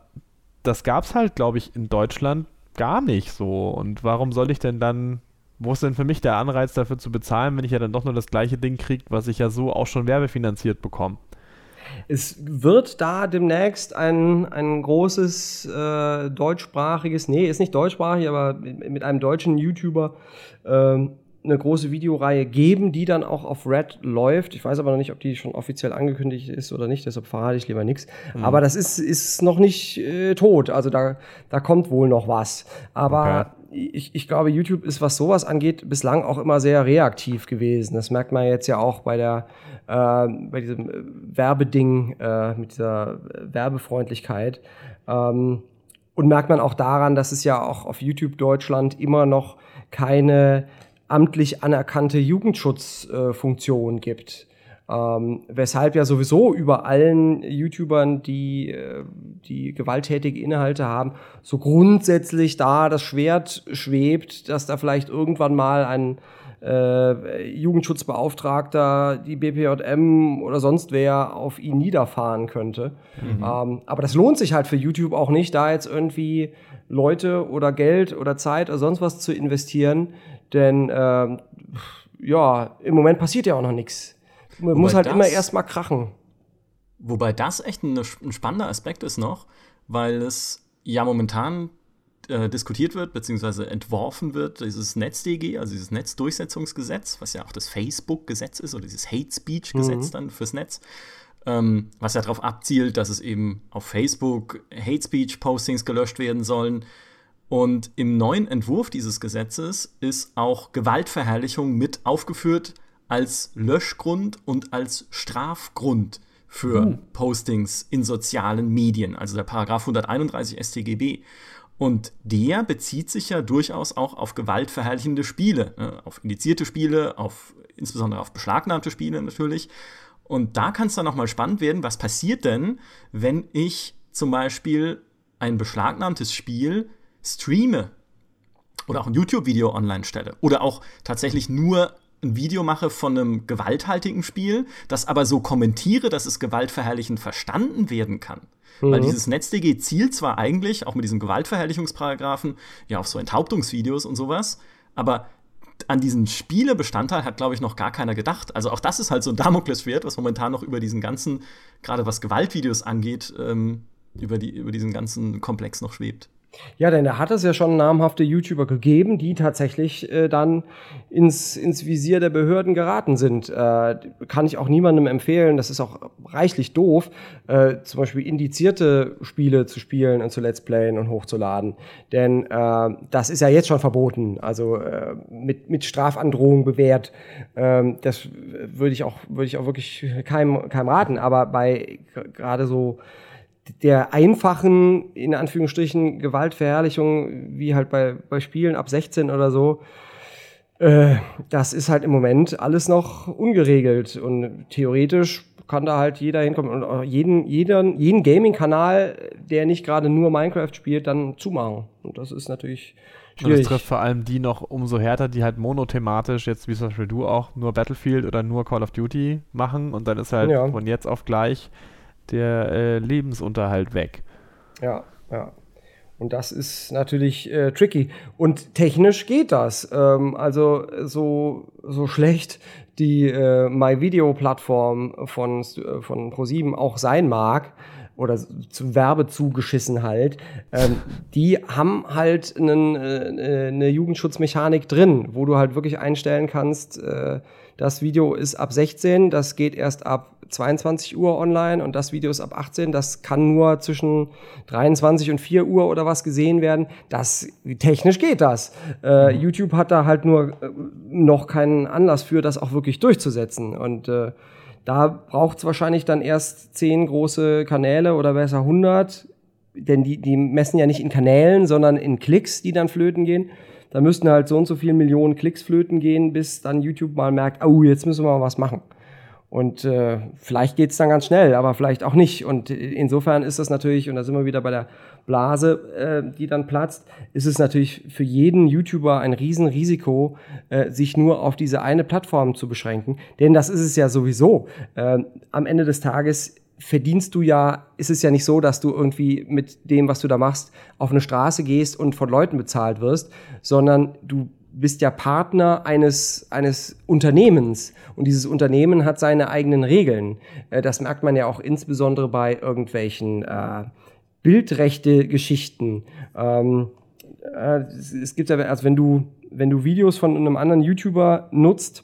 das gab es halt, glaube ich, in Deutschland gar nicht so. Und warum soll ich denn dann, wo ist denn für mich der Anreiz dafür zu bezahlen, wenn ich ja dann doch nur das gleiche Ding kriege, was ich ja so auch schon werbefinanziert bekomme? Es wird da demnächst ein, ein großes äh, deutschsprachiges, nee, ist nicht deutschsprachig, aber mit, mit einem deutschen YouTuber ähm, eine große Videoreihe geben, die dann auch auf Red läuft. Ich weiß aber noch nicht, ob die schon offiziell angekündigt ist oder nicht, deshalb verrate ich lieber nichts. Mhm. Aber das ist, ist noch nicht äh, tot. Also da, da kommt wohl noch was. Aber okay. ich, ich glaube, YouTube ist, was sowas angeht, bislang auch immer sehr reaktiv gewesen. Das merkt man jetzt ja auch bei der äh, bei diesem äh, Werbeding, äh, mit dieser Werbefreundlichkeit. Ähm, und merkt man auch daran, dass es ja auch auf YouTube Deutschland immer noch keine amtlich anerkannte Jugendschutzfunktion äh, gibt. Ähm, weshalb ja sowieso über allen YouTubern, die, äh, die gewalttätige Inhalte haben, so grundsätzlich da das Schwert schwebt, dass da vielleicht irgendwann mal ein äh, Jugendschutzbeauftragter, die BPJM oder sonst wer auf ihn niederfahren könnte. Mhm. Ähm, aber das lohnt sich halt für YouTube auch nicht, da jetzt irgendwie Leute oder Geld oder Zeit oder sonst was zu investieren, denn äh, ja, im Moment passiert ja auch noch nichts. Man muss halt das, immer erstmal krachen. Wobei das echt ein, ein, spannender Aspekt ist noch, weil es ja momentan äh, diskutiert wird, beziehungsweise entworfen wird, dieses NetzDG, also dieses Netzdurchsetzungsgesetz, was ja auch das Facebook-Gesetz ist, oder dieses Hate Speech-Gesetz mhm. dann fürs Netz, ähm, was ja darauf abzielt, dass es eben auf Facebook Hate Speech-Postings gelöscht werden sollen und im neuen Entwurf dieses Gesetzes ist auch Gewaltverherrlichung mit aufgeführt als Löschgrund und als Strafgrund für hm. Postings in sozialen Medien, also der Paragraph 131 StGB. Und der bezieht sich ja durchaus auch auf gewaltverherrlichende Spiele, ne? auf indizierte Spiele, auf insbesondere auf beschlagnahmte Spiele natürlich. Und da kann es dann nochmal spannend werden, was passiert denn, wenn ich zum Beispiel ein beschlagnahmtes Spiel streame oder auch ein YouTube-Video online stelle oder auch tatsächlich nur ein Video mache von einem gewalthaltigen Spiel, das aber so kommentiere, dass es gewaltverherrlichend verstanden werden kann. Mhm. Weil dieses NetzDG zielt zwar eigentlich, auch mit diesem Gewaltverherrlichungsparagraphen, ja auf so Enthauptungsvideos und sowas, aber an diesen Spielebestandteil hat, glaube ich, noch gar keiner gedacht. Also auch das ist halt so ein Damoklesschwert, was momentan noch über diesen ganzen, gerade was Gewaltvideos angeht, ähm, über, die, über diesen ganzen Komplex noch schwebt. Ja, denn da hat es ja schon namhafte YouTuber gegeben, die tatsächlich äh, dann ins, ins Visier der Behörden geraten sind. Äh, kann ich auch niemandem empfehlen, das ist auch reichlich doof, äh, zum Beispiel indizierte Spiele zu spielen und zu Let's Playen und hochzuladen. Denn äh, das ist ja jetzt schon verboten, also äh, mit, mit Strafandrohung bewährt. Ähm, das würde ich auch, ich auch wirklich keinem, keinem raten. Aber bei gerade so der einfachen, in Anführungsstrichen, Gewaltverherrlichung, wie halt bei, bei Spielen ab 16 oder so, äh, das ist halt im Moment alles noch ungeregelt. Und theoretisch kann da halt jeder hinkommen und auch jeden, jeden, jeden Gaming-Kanal, der nicht gerade nur Minecraft spielt, dann zumachen. Und das ist natürlich schwierig. Und das trifft vor allem die noch umso härter, die halt monothematisch, jetzt wie zum Beispiel du auch, nur Battlefield oder nur Call of Duty machen und dann ist halt ja. von jetzt auf gleich der äh, Lebensunterhalt weg. Ja, ja. Und das ist natürlich äh, tricky. Und technisch geht das. Ähm, also so, so schlecht die äh, MyVideo-Plattform von, äh, von ProSieben auch sein mag, oder zu Werbe zugeschissen halt, ähm, die haben halt einen, äh, eine Jugendschutzmechanik drin, wo du halt wirklich einstellen kannst, äh, das Video ist ab 16, das geht erst ab 22 Uhr online und das Video ist ab 18, das kann nur zwischen 23 und 4 Uhr oder was gesehen werden. Das technisch geht das. Äh, mhm. YouTube hat da halt nur äh, noch keinen Anlass für, das auch wirklich durchzusetzen. Und äh, da braucht es wahrscheinlich dann erst 10 große Kanäle oder besser 100, denn die, die messen ja nicht in Kanälen, sondern in Klicks, die dann flöten gehen. Da müssten halt so und so viele Millionen Klicks flöten gehen, bis dann YouTube mal merkt, oh, jetzt müssen wir mal was machen. Und äh, vielleicht geht's dann ganz schnell, aber vielleicht auch nicht. Und insofern ist das natürlich, und da sind wir wieder bei der Blase, äh, die dann platzt, ist es natürlich für jeden YouTuber ein Riesenrisiko, äh, sich nur auf diese eine Plattform zu beschränken. Denn das ist es ja sowieso. Äh, am Ende des Tages verdienst du ja, ist es ja nicht so, dass du irgendwie mit dem, was du da machst, auf eine Straße gehst und von Leuten bezahlt wirst, sondern du bist ja Partner eines, eines Unternehmens und dieses Unternehmen hat seine eigenen Regeln. Äh, das merkt man ja auch insbesondere bei irgendwelchen äh, Bildrechte-Geschichten. Ähm, äh, es gibt ja, also wenn du, wenn du Videos von einem anderen YouTuber nutzt,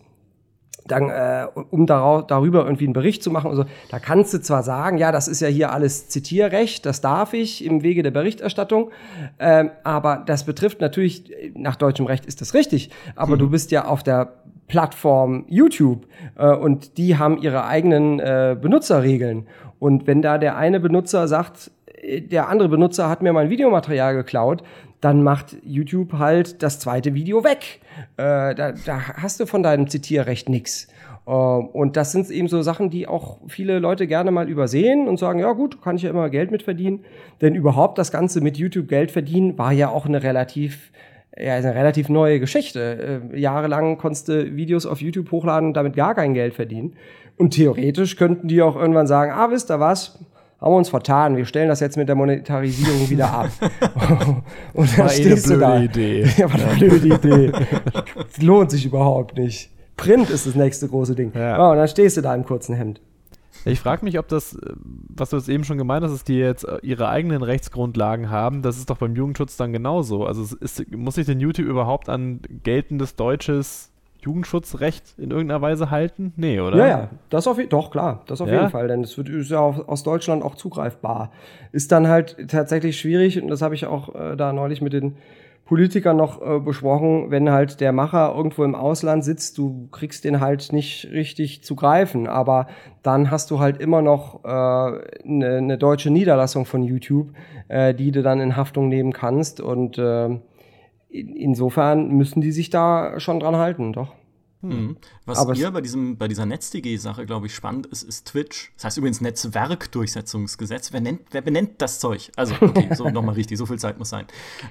dann, äh, um darauf, darüber irgendwie einen Bericht zu machen. Also, da kannst du zwar sagen, ja, das ist ja hier alles Zitierrecht, das darf ich im Wege der Berichterstattung, ähm, aber das betrifft natürlich, nach deutschem Recht ist das richtig, aber mhm. du bist ja auf der Plattform YouTube äh, und die haben ihre eigenen äh, Benutzerregeln. Und wenn da der eine Benutzer sagt, äh, der andere Benutzer hat mir mein Videomaterial geklaut, dann macht YouTube halt das zweite Video weg. Äh, da, da hast du von deinem Zitierrecht nix. Äh, und das sind eben so Sachen, die auch viele Leute gerne mal übersehen und sagen, ja gut, kann ich ja immer Geld mit verdienen. Denn überhaupt das Ganze mit YouTube Geld verdienen war ja auch eine relativ ja, eine relativ neue Geschichte. Äh, jahrelang konntest du Videos auf YouTube hochladen und damit gar kein Geld verdienen. Und theoretisch könnten die auch irgendwann sagen, ah, wisst ihr was? Haben wir uns vertan, wir stellen das jetzt mit der Monetarisierung wieder ab. und dann war stehst eh eine blöde da. Idee. Ja, war eine blöde Idee. lohnt sich überhaupt nicht. Print ist das nächste große Ding. Ja. Oh, und dann stehst du da im kurzen Hemd. Ich frage mich, ob das, was du jetzt eben schon gemeint hast, dass die jetzt ihre eigenen Rechtsgrundlagen haben, das ist doch beim Jugendschutz dann genauso. Also ist, muss sich denn YouTube überhaupt an geltendes deutsches Jugendschutzrecht in irgendeiner Weise halten? Nee, oder? Ja, ja, das auf, doch, klar, das auf ja? jeden Fall, denn es wird ist ja aus Deutschland auch zugreifbar. Ist dann halt tatsächlich schwierig, und das habe ich auch äh, da neulich mit den Politikern noch äh, besprochen, wenn halt der Macher irgendwo im Ausland sitzt, du kriegst den halt nicht richtig zu greifen, aber dann hast du halt immer noch eine äh, ne, ne deutsche Niederlassung von YouTube, äh, die du dann in Haftung nehmen kannst und äh, insofern müssen die sich da schon dran halten, doch. Hm. Mhm. Was Aber hier bei, diesem, bei dieser NetzDG-Sache, glaube ich, spannend ist, ist Twitch. Das heißt übrigens Netzwerkdurchsetzungsgesetz. Wer, nennt, wer benennt das Zeug? Also, okay, so nochmal richtig, so viel Zeit muss sein.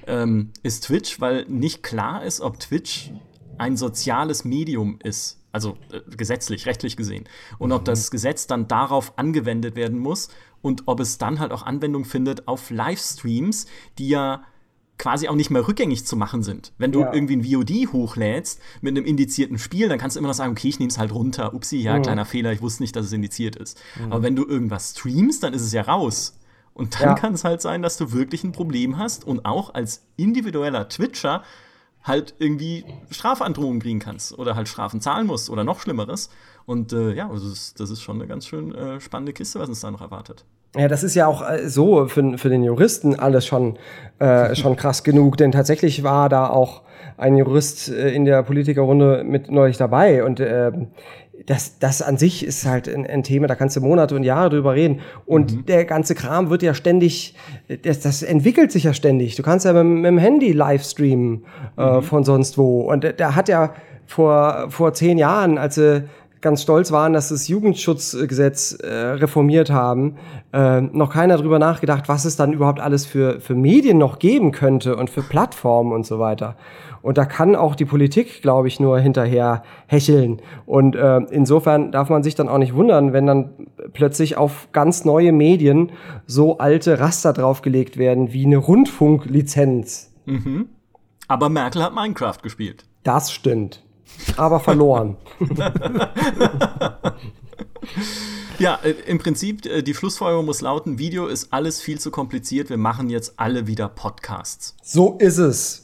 Ähm, ist Twitch, weil nicht klar ist, ob Twitch ein soziales Medium ist. Also äh, gesetzlich, rechtlich gesehen. Und ob mhm. das Gesetz dann darauf angewendet werden muss und ob es dann halt auch Anwendung findet auf Livestreams, die ja quasi auch nicht mehr rückgängig zu machen sind. Wenn du Ja. irgendwie ein VOD hochlädst mit einem indizierten Spiel, dann kannst du immer noch sagen, okay, ich nehme es halt runter. Upsi, ja, Mhm. kleiner Fehler, ich wusste nicht, dass es indiziert ist. Aber wenn du irgendwas streamst, dann ist es ja raus. Und dann Ja. kann es halt sein, dass du wirklich ein Problem hast und auch als individueller Twitcher halt irgendwie Strafandrohungen kriegen kannst oder halt Strafen zahlen musst oder noch Schlimmeres. Und äh, ja, das ist, das ist schon eine ganz schön äh, spannende Kiste, was uns da noch erwartet. Ja, das ist ja auch äh, so für, für den Juristen alles schon, äh, schon krass genug, denn tatsächlich war da auch ein Jurist äh, in der Politikerrunde mit neulich dabei und ähm, das, das an sich ist halt ein, ein Thema, da kannst du Monate und Jahre drüber reden. Und der ganze Kram wird ja ständig, das, das entwickelt sich ja ständig. Du kannst ja mit, mit dem Handy live streamen äh, von sonst wo. Und der, der hat ja vor, vor zehn Jahren, als sie ganz stolz waren, dass das Jugendschutzgesetz äh, reformiert haben, äh, noch keiner drüber nachgedacht, was es dann überhaupt alles für, für Medien noch geben könnte und für Plattformen und so weiter. Und da kann auch die Politik, glaube ich, nur hinterher hecheln. Und äh, insofern darf man sich dann auch nicht wundern, wenn dann plötzlich auf ganz neue Medien so alte Raster draufgelegt werden wie eine Rundfunklizenz. Aber Merkel hat Minecraft gespielt. Das stimmt. Aber verloren. Ja, äh, im Prinzip, äh, die Schlussfolgerung muss lauten, Video ist alles viel zu kompliziert, wir machen jetzt alle wieder Podcasts. so ist es.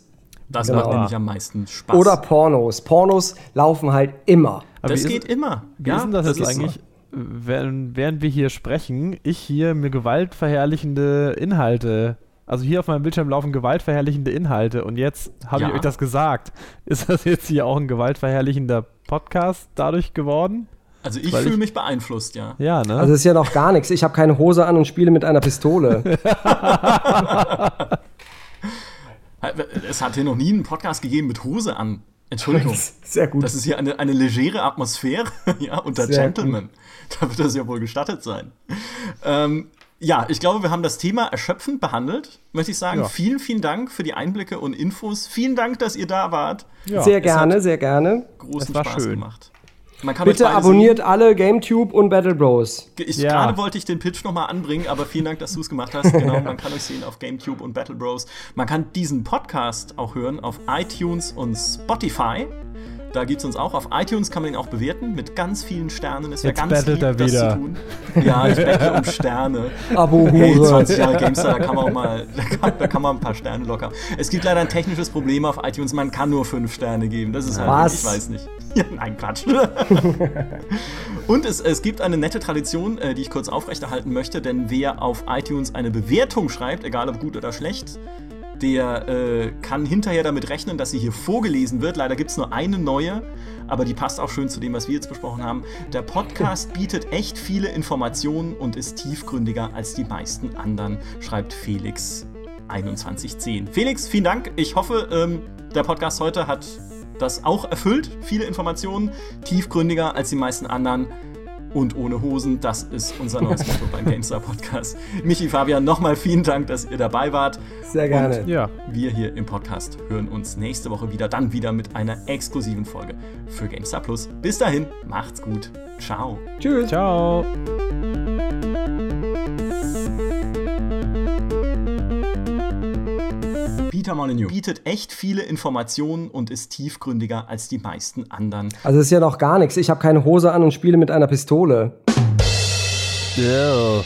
Das Genau. macht nämlich am meisten Spaß. Oder Pornos. Pornos laufen halt immer. Aber das geht ist, immer. Wie ist denn das, jetzt eigentlich, während, während wir hier sprechen, ich hier mir gewaltverherrlichende Inhalte, also hier auf meinem Bildschirm laufen gewaltverherrlichende Inhalte und jetzt habe Ja. ich euch das gesagt. Ist das jetzt hier auch ein gewaltverherrlichender Podcast dadurch geworden? Also ich fühle ich- mich beeinflusst, ja. Ja, ne? Also ist ja noch gar nichts. Ich habe keine Hose an und spiele mit einer Pistole. Es hat hier noch nie einen Podcast gegeben mit Hose an. Entschuldigung. Sehr gut. Das ist hier eine, eine legere Atmosphäre, ja, unter Sehr Gentlemen. Da wird das ja wohl gestattet sein. Ähm, ja, ich glaube, wir haben das Thema erschöpfend behandelt. Möchte ich sagen, Ja. vielen, vielen Dank für die Einblicke und Infos. Vielen Dank, dass ihr da wart. ja. sehr gerne, sehr gerne. Großen Es war Spaß schön. gemacht. Man kann euch Bitte abonniert alle GameTube und Battle Bros. sehen. Ich, Ja. Gerade wollte ich den Pitch nochmal anbringen, aber vielen Dank, dass du es gemacht hast. Genau, man kann euch sehen auf GameTube und Battle Bros. Man kann diesen Podcast auch hören auf iTunes und Spotify. Da gibt es uns auch. Auf iTunes kann man ihn auch bewerten mit ganz vielen Sternen. Es wäre Jetzt ganz lieb, er das wieder. zu tun. Ja, ich bettle um Sterne. Abo Hey, Hure. 20 Jahre GameStar, da kann man auch mal, da kann, da kann man ein paar Sterne locker. Es gibt leider ein technisches Problem auf iTunes, man kann nur fünf Sterne geben. Das ist halt, Was? ich weiß nicht. Ja, nein, Quatsch. Und es, es gibt eine nette Tradition, äh, die ich kurz aufrechterhalten möchte, denn wer auf iTunes eine Bewertung schreibt, egal ob gut oder schlecht, der äh, kann hinterher damit rechnen, dass sie hier vorgelesen wird. Leider gibt es nur eine neue, aber die passt auch schön zu dem, was wir jetzt besprochen haben. Der Podcast bietet echt viele Informationen und ist tiefgründiger als die meisten anderen, schreibt Felix 2110. Felix, vielen Dank. Ich hoffe, ähm, der Podcast heute hat das auch erfüllt. Viele Informationen, tiefgründiger als die meisten anderen und ohne Hosen. Das ist unser neues Motto beim GameStar Podcast. Michi, Fabian, nochmal vielen Dank, dass ihr dabei wart. Sehr gerne. Und Ja. wir hier im Podcast hören uns nächste Woche wieder, dann wieder mit einer exklusiven Folge für GameStar Plus. Bis dahin, macht's gut. Ciao. Tschüss. Ciao. Peter Molyneux bietet echt viele Informationen und ist tiefgründiger als die meisten anderen. Also ist ja noch gar nichts. Ich habe keine Hose an und spiele mit einer Pistole. Ja.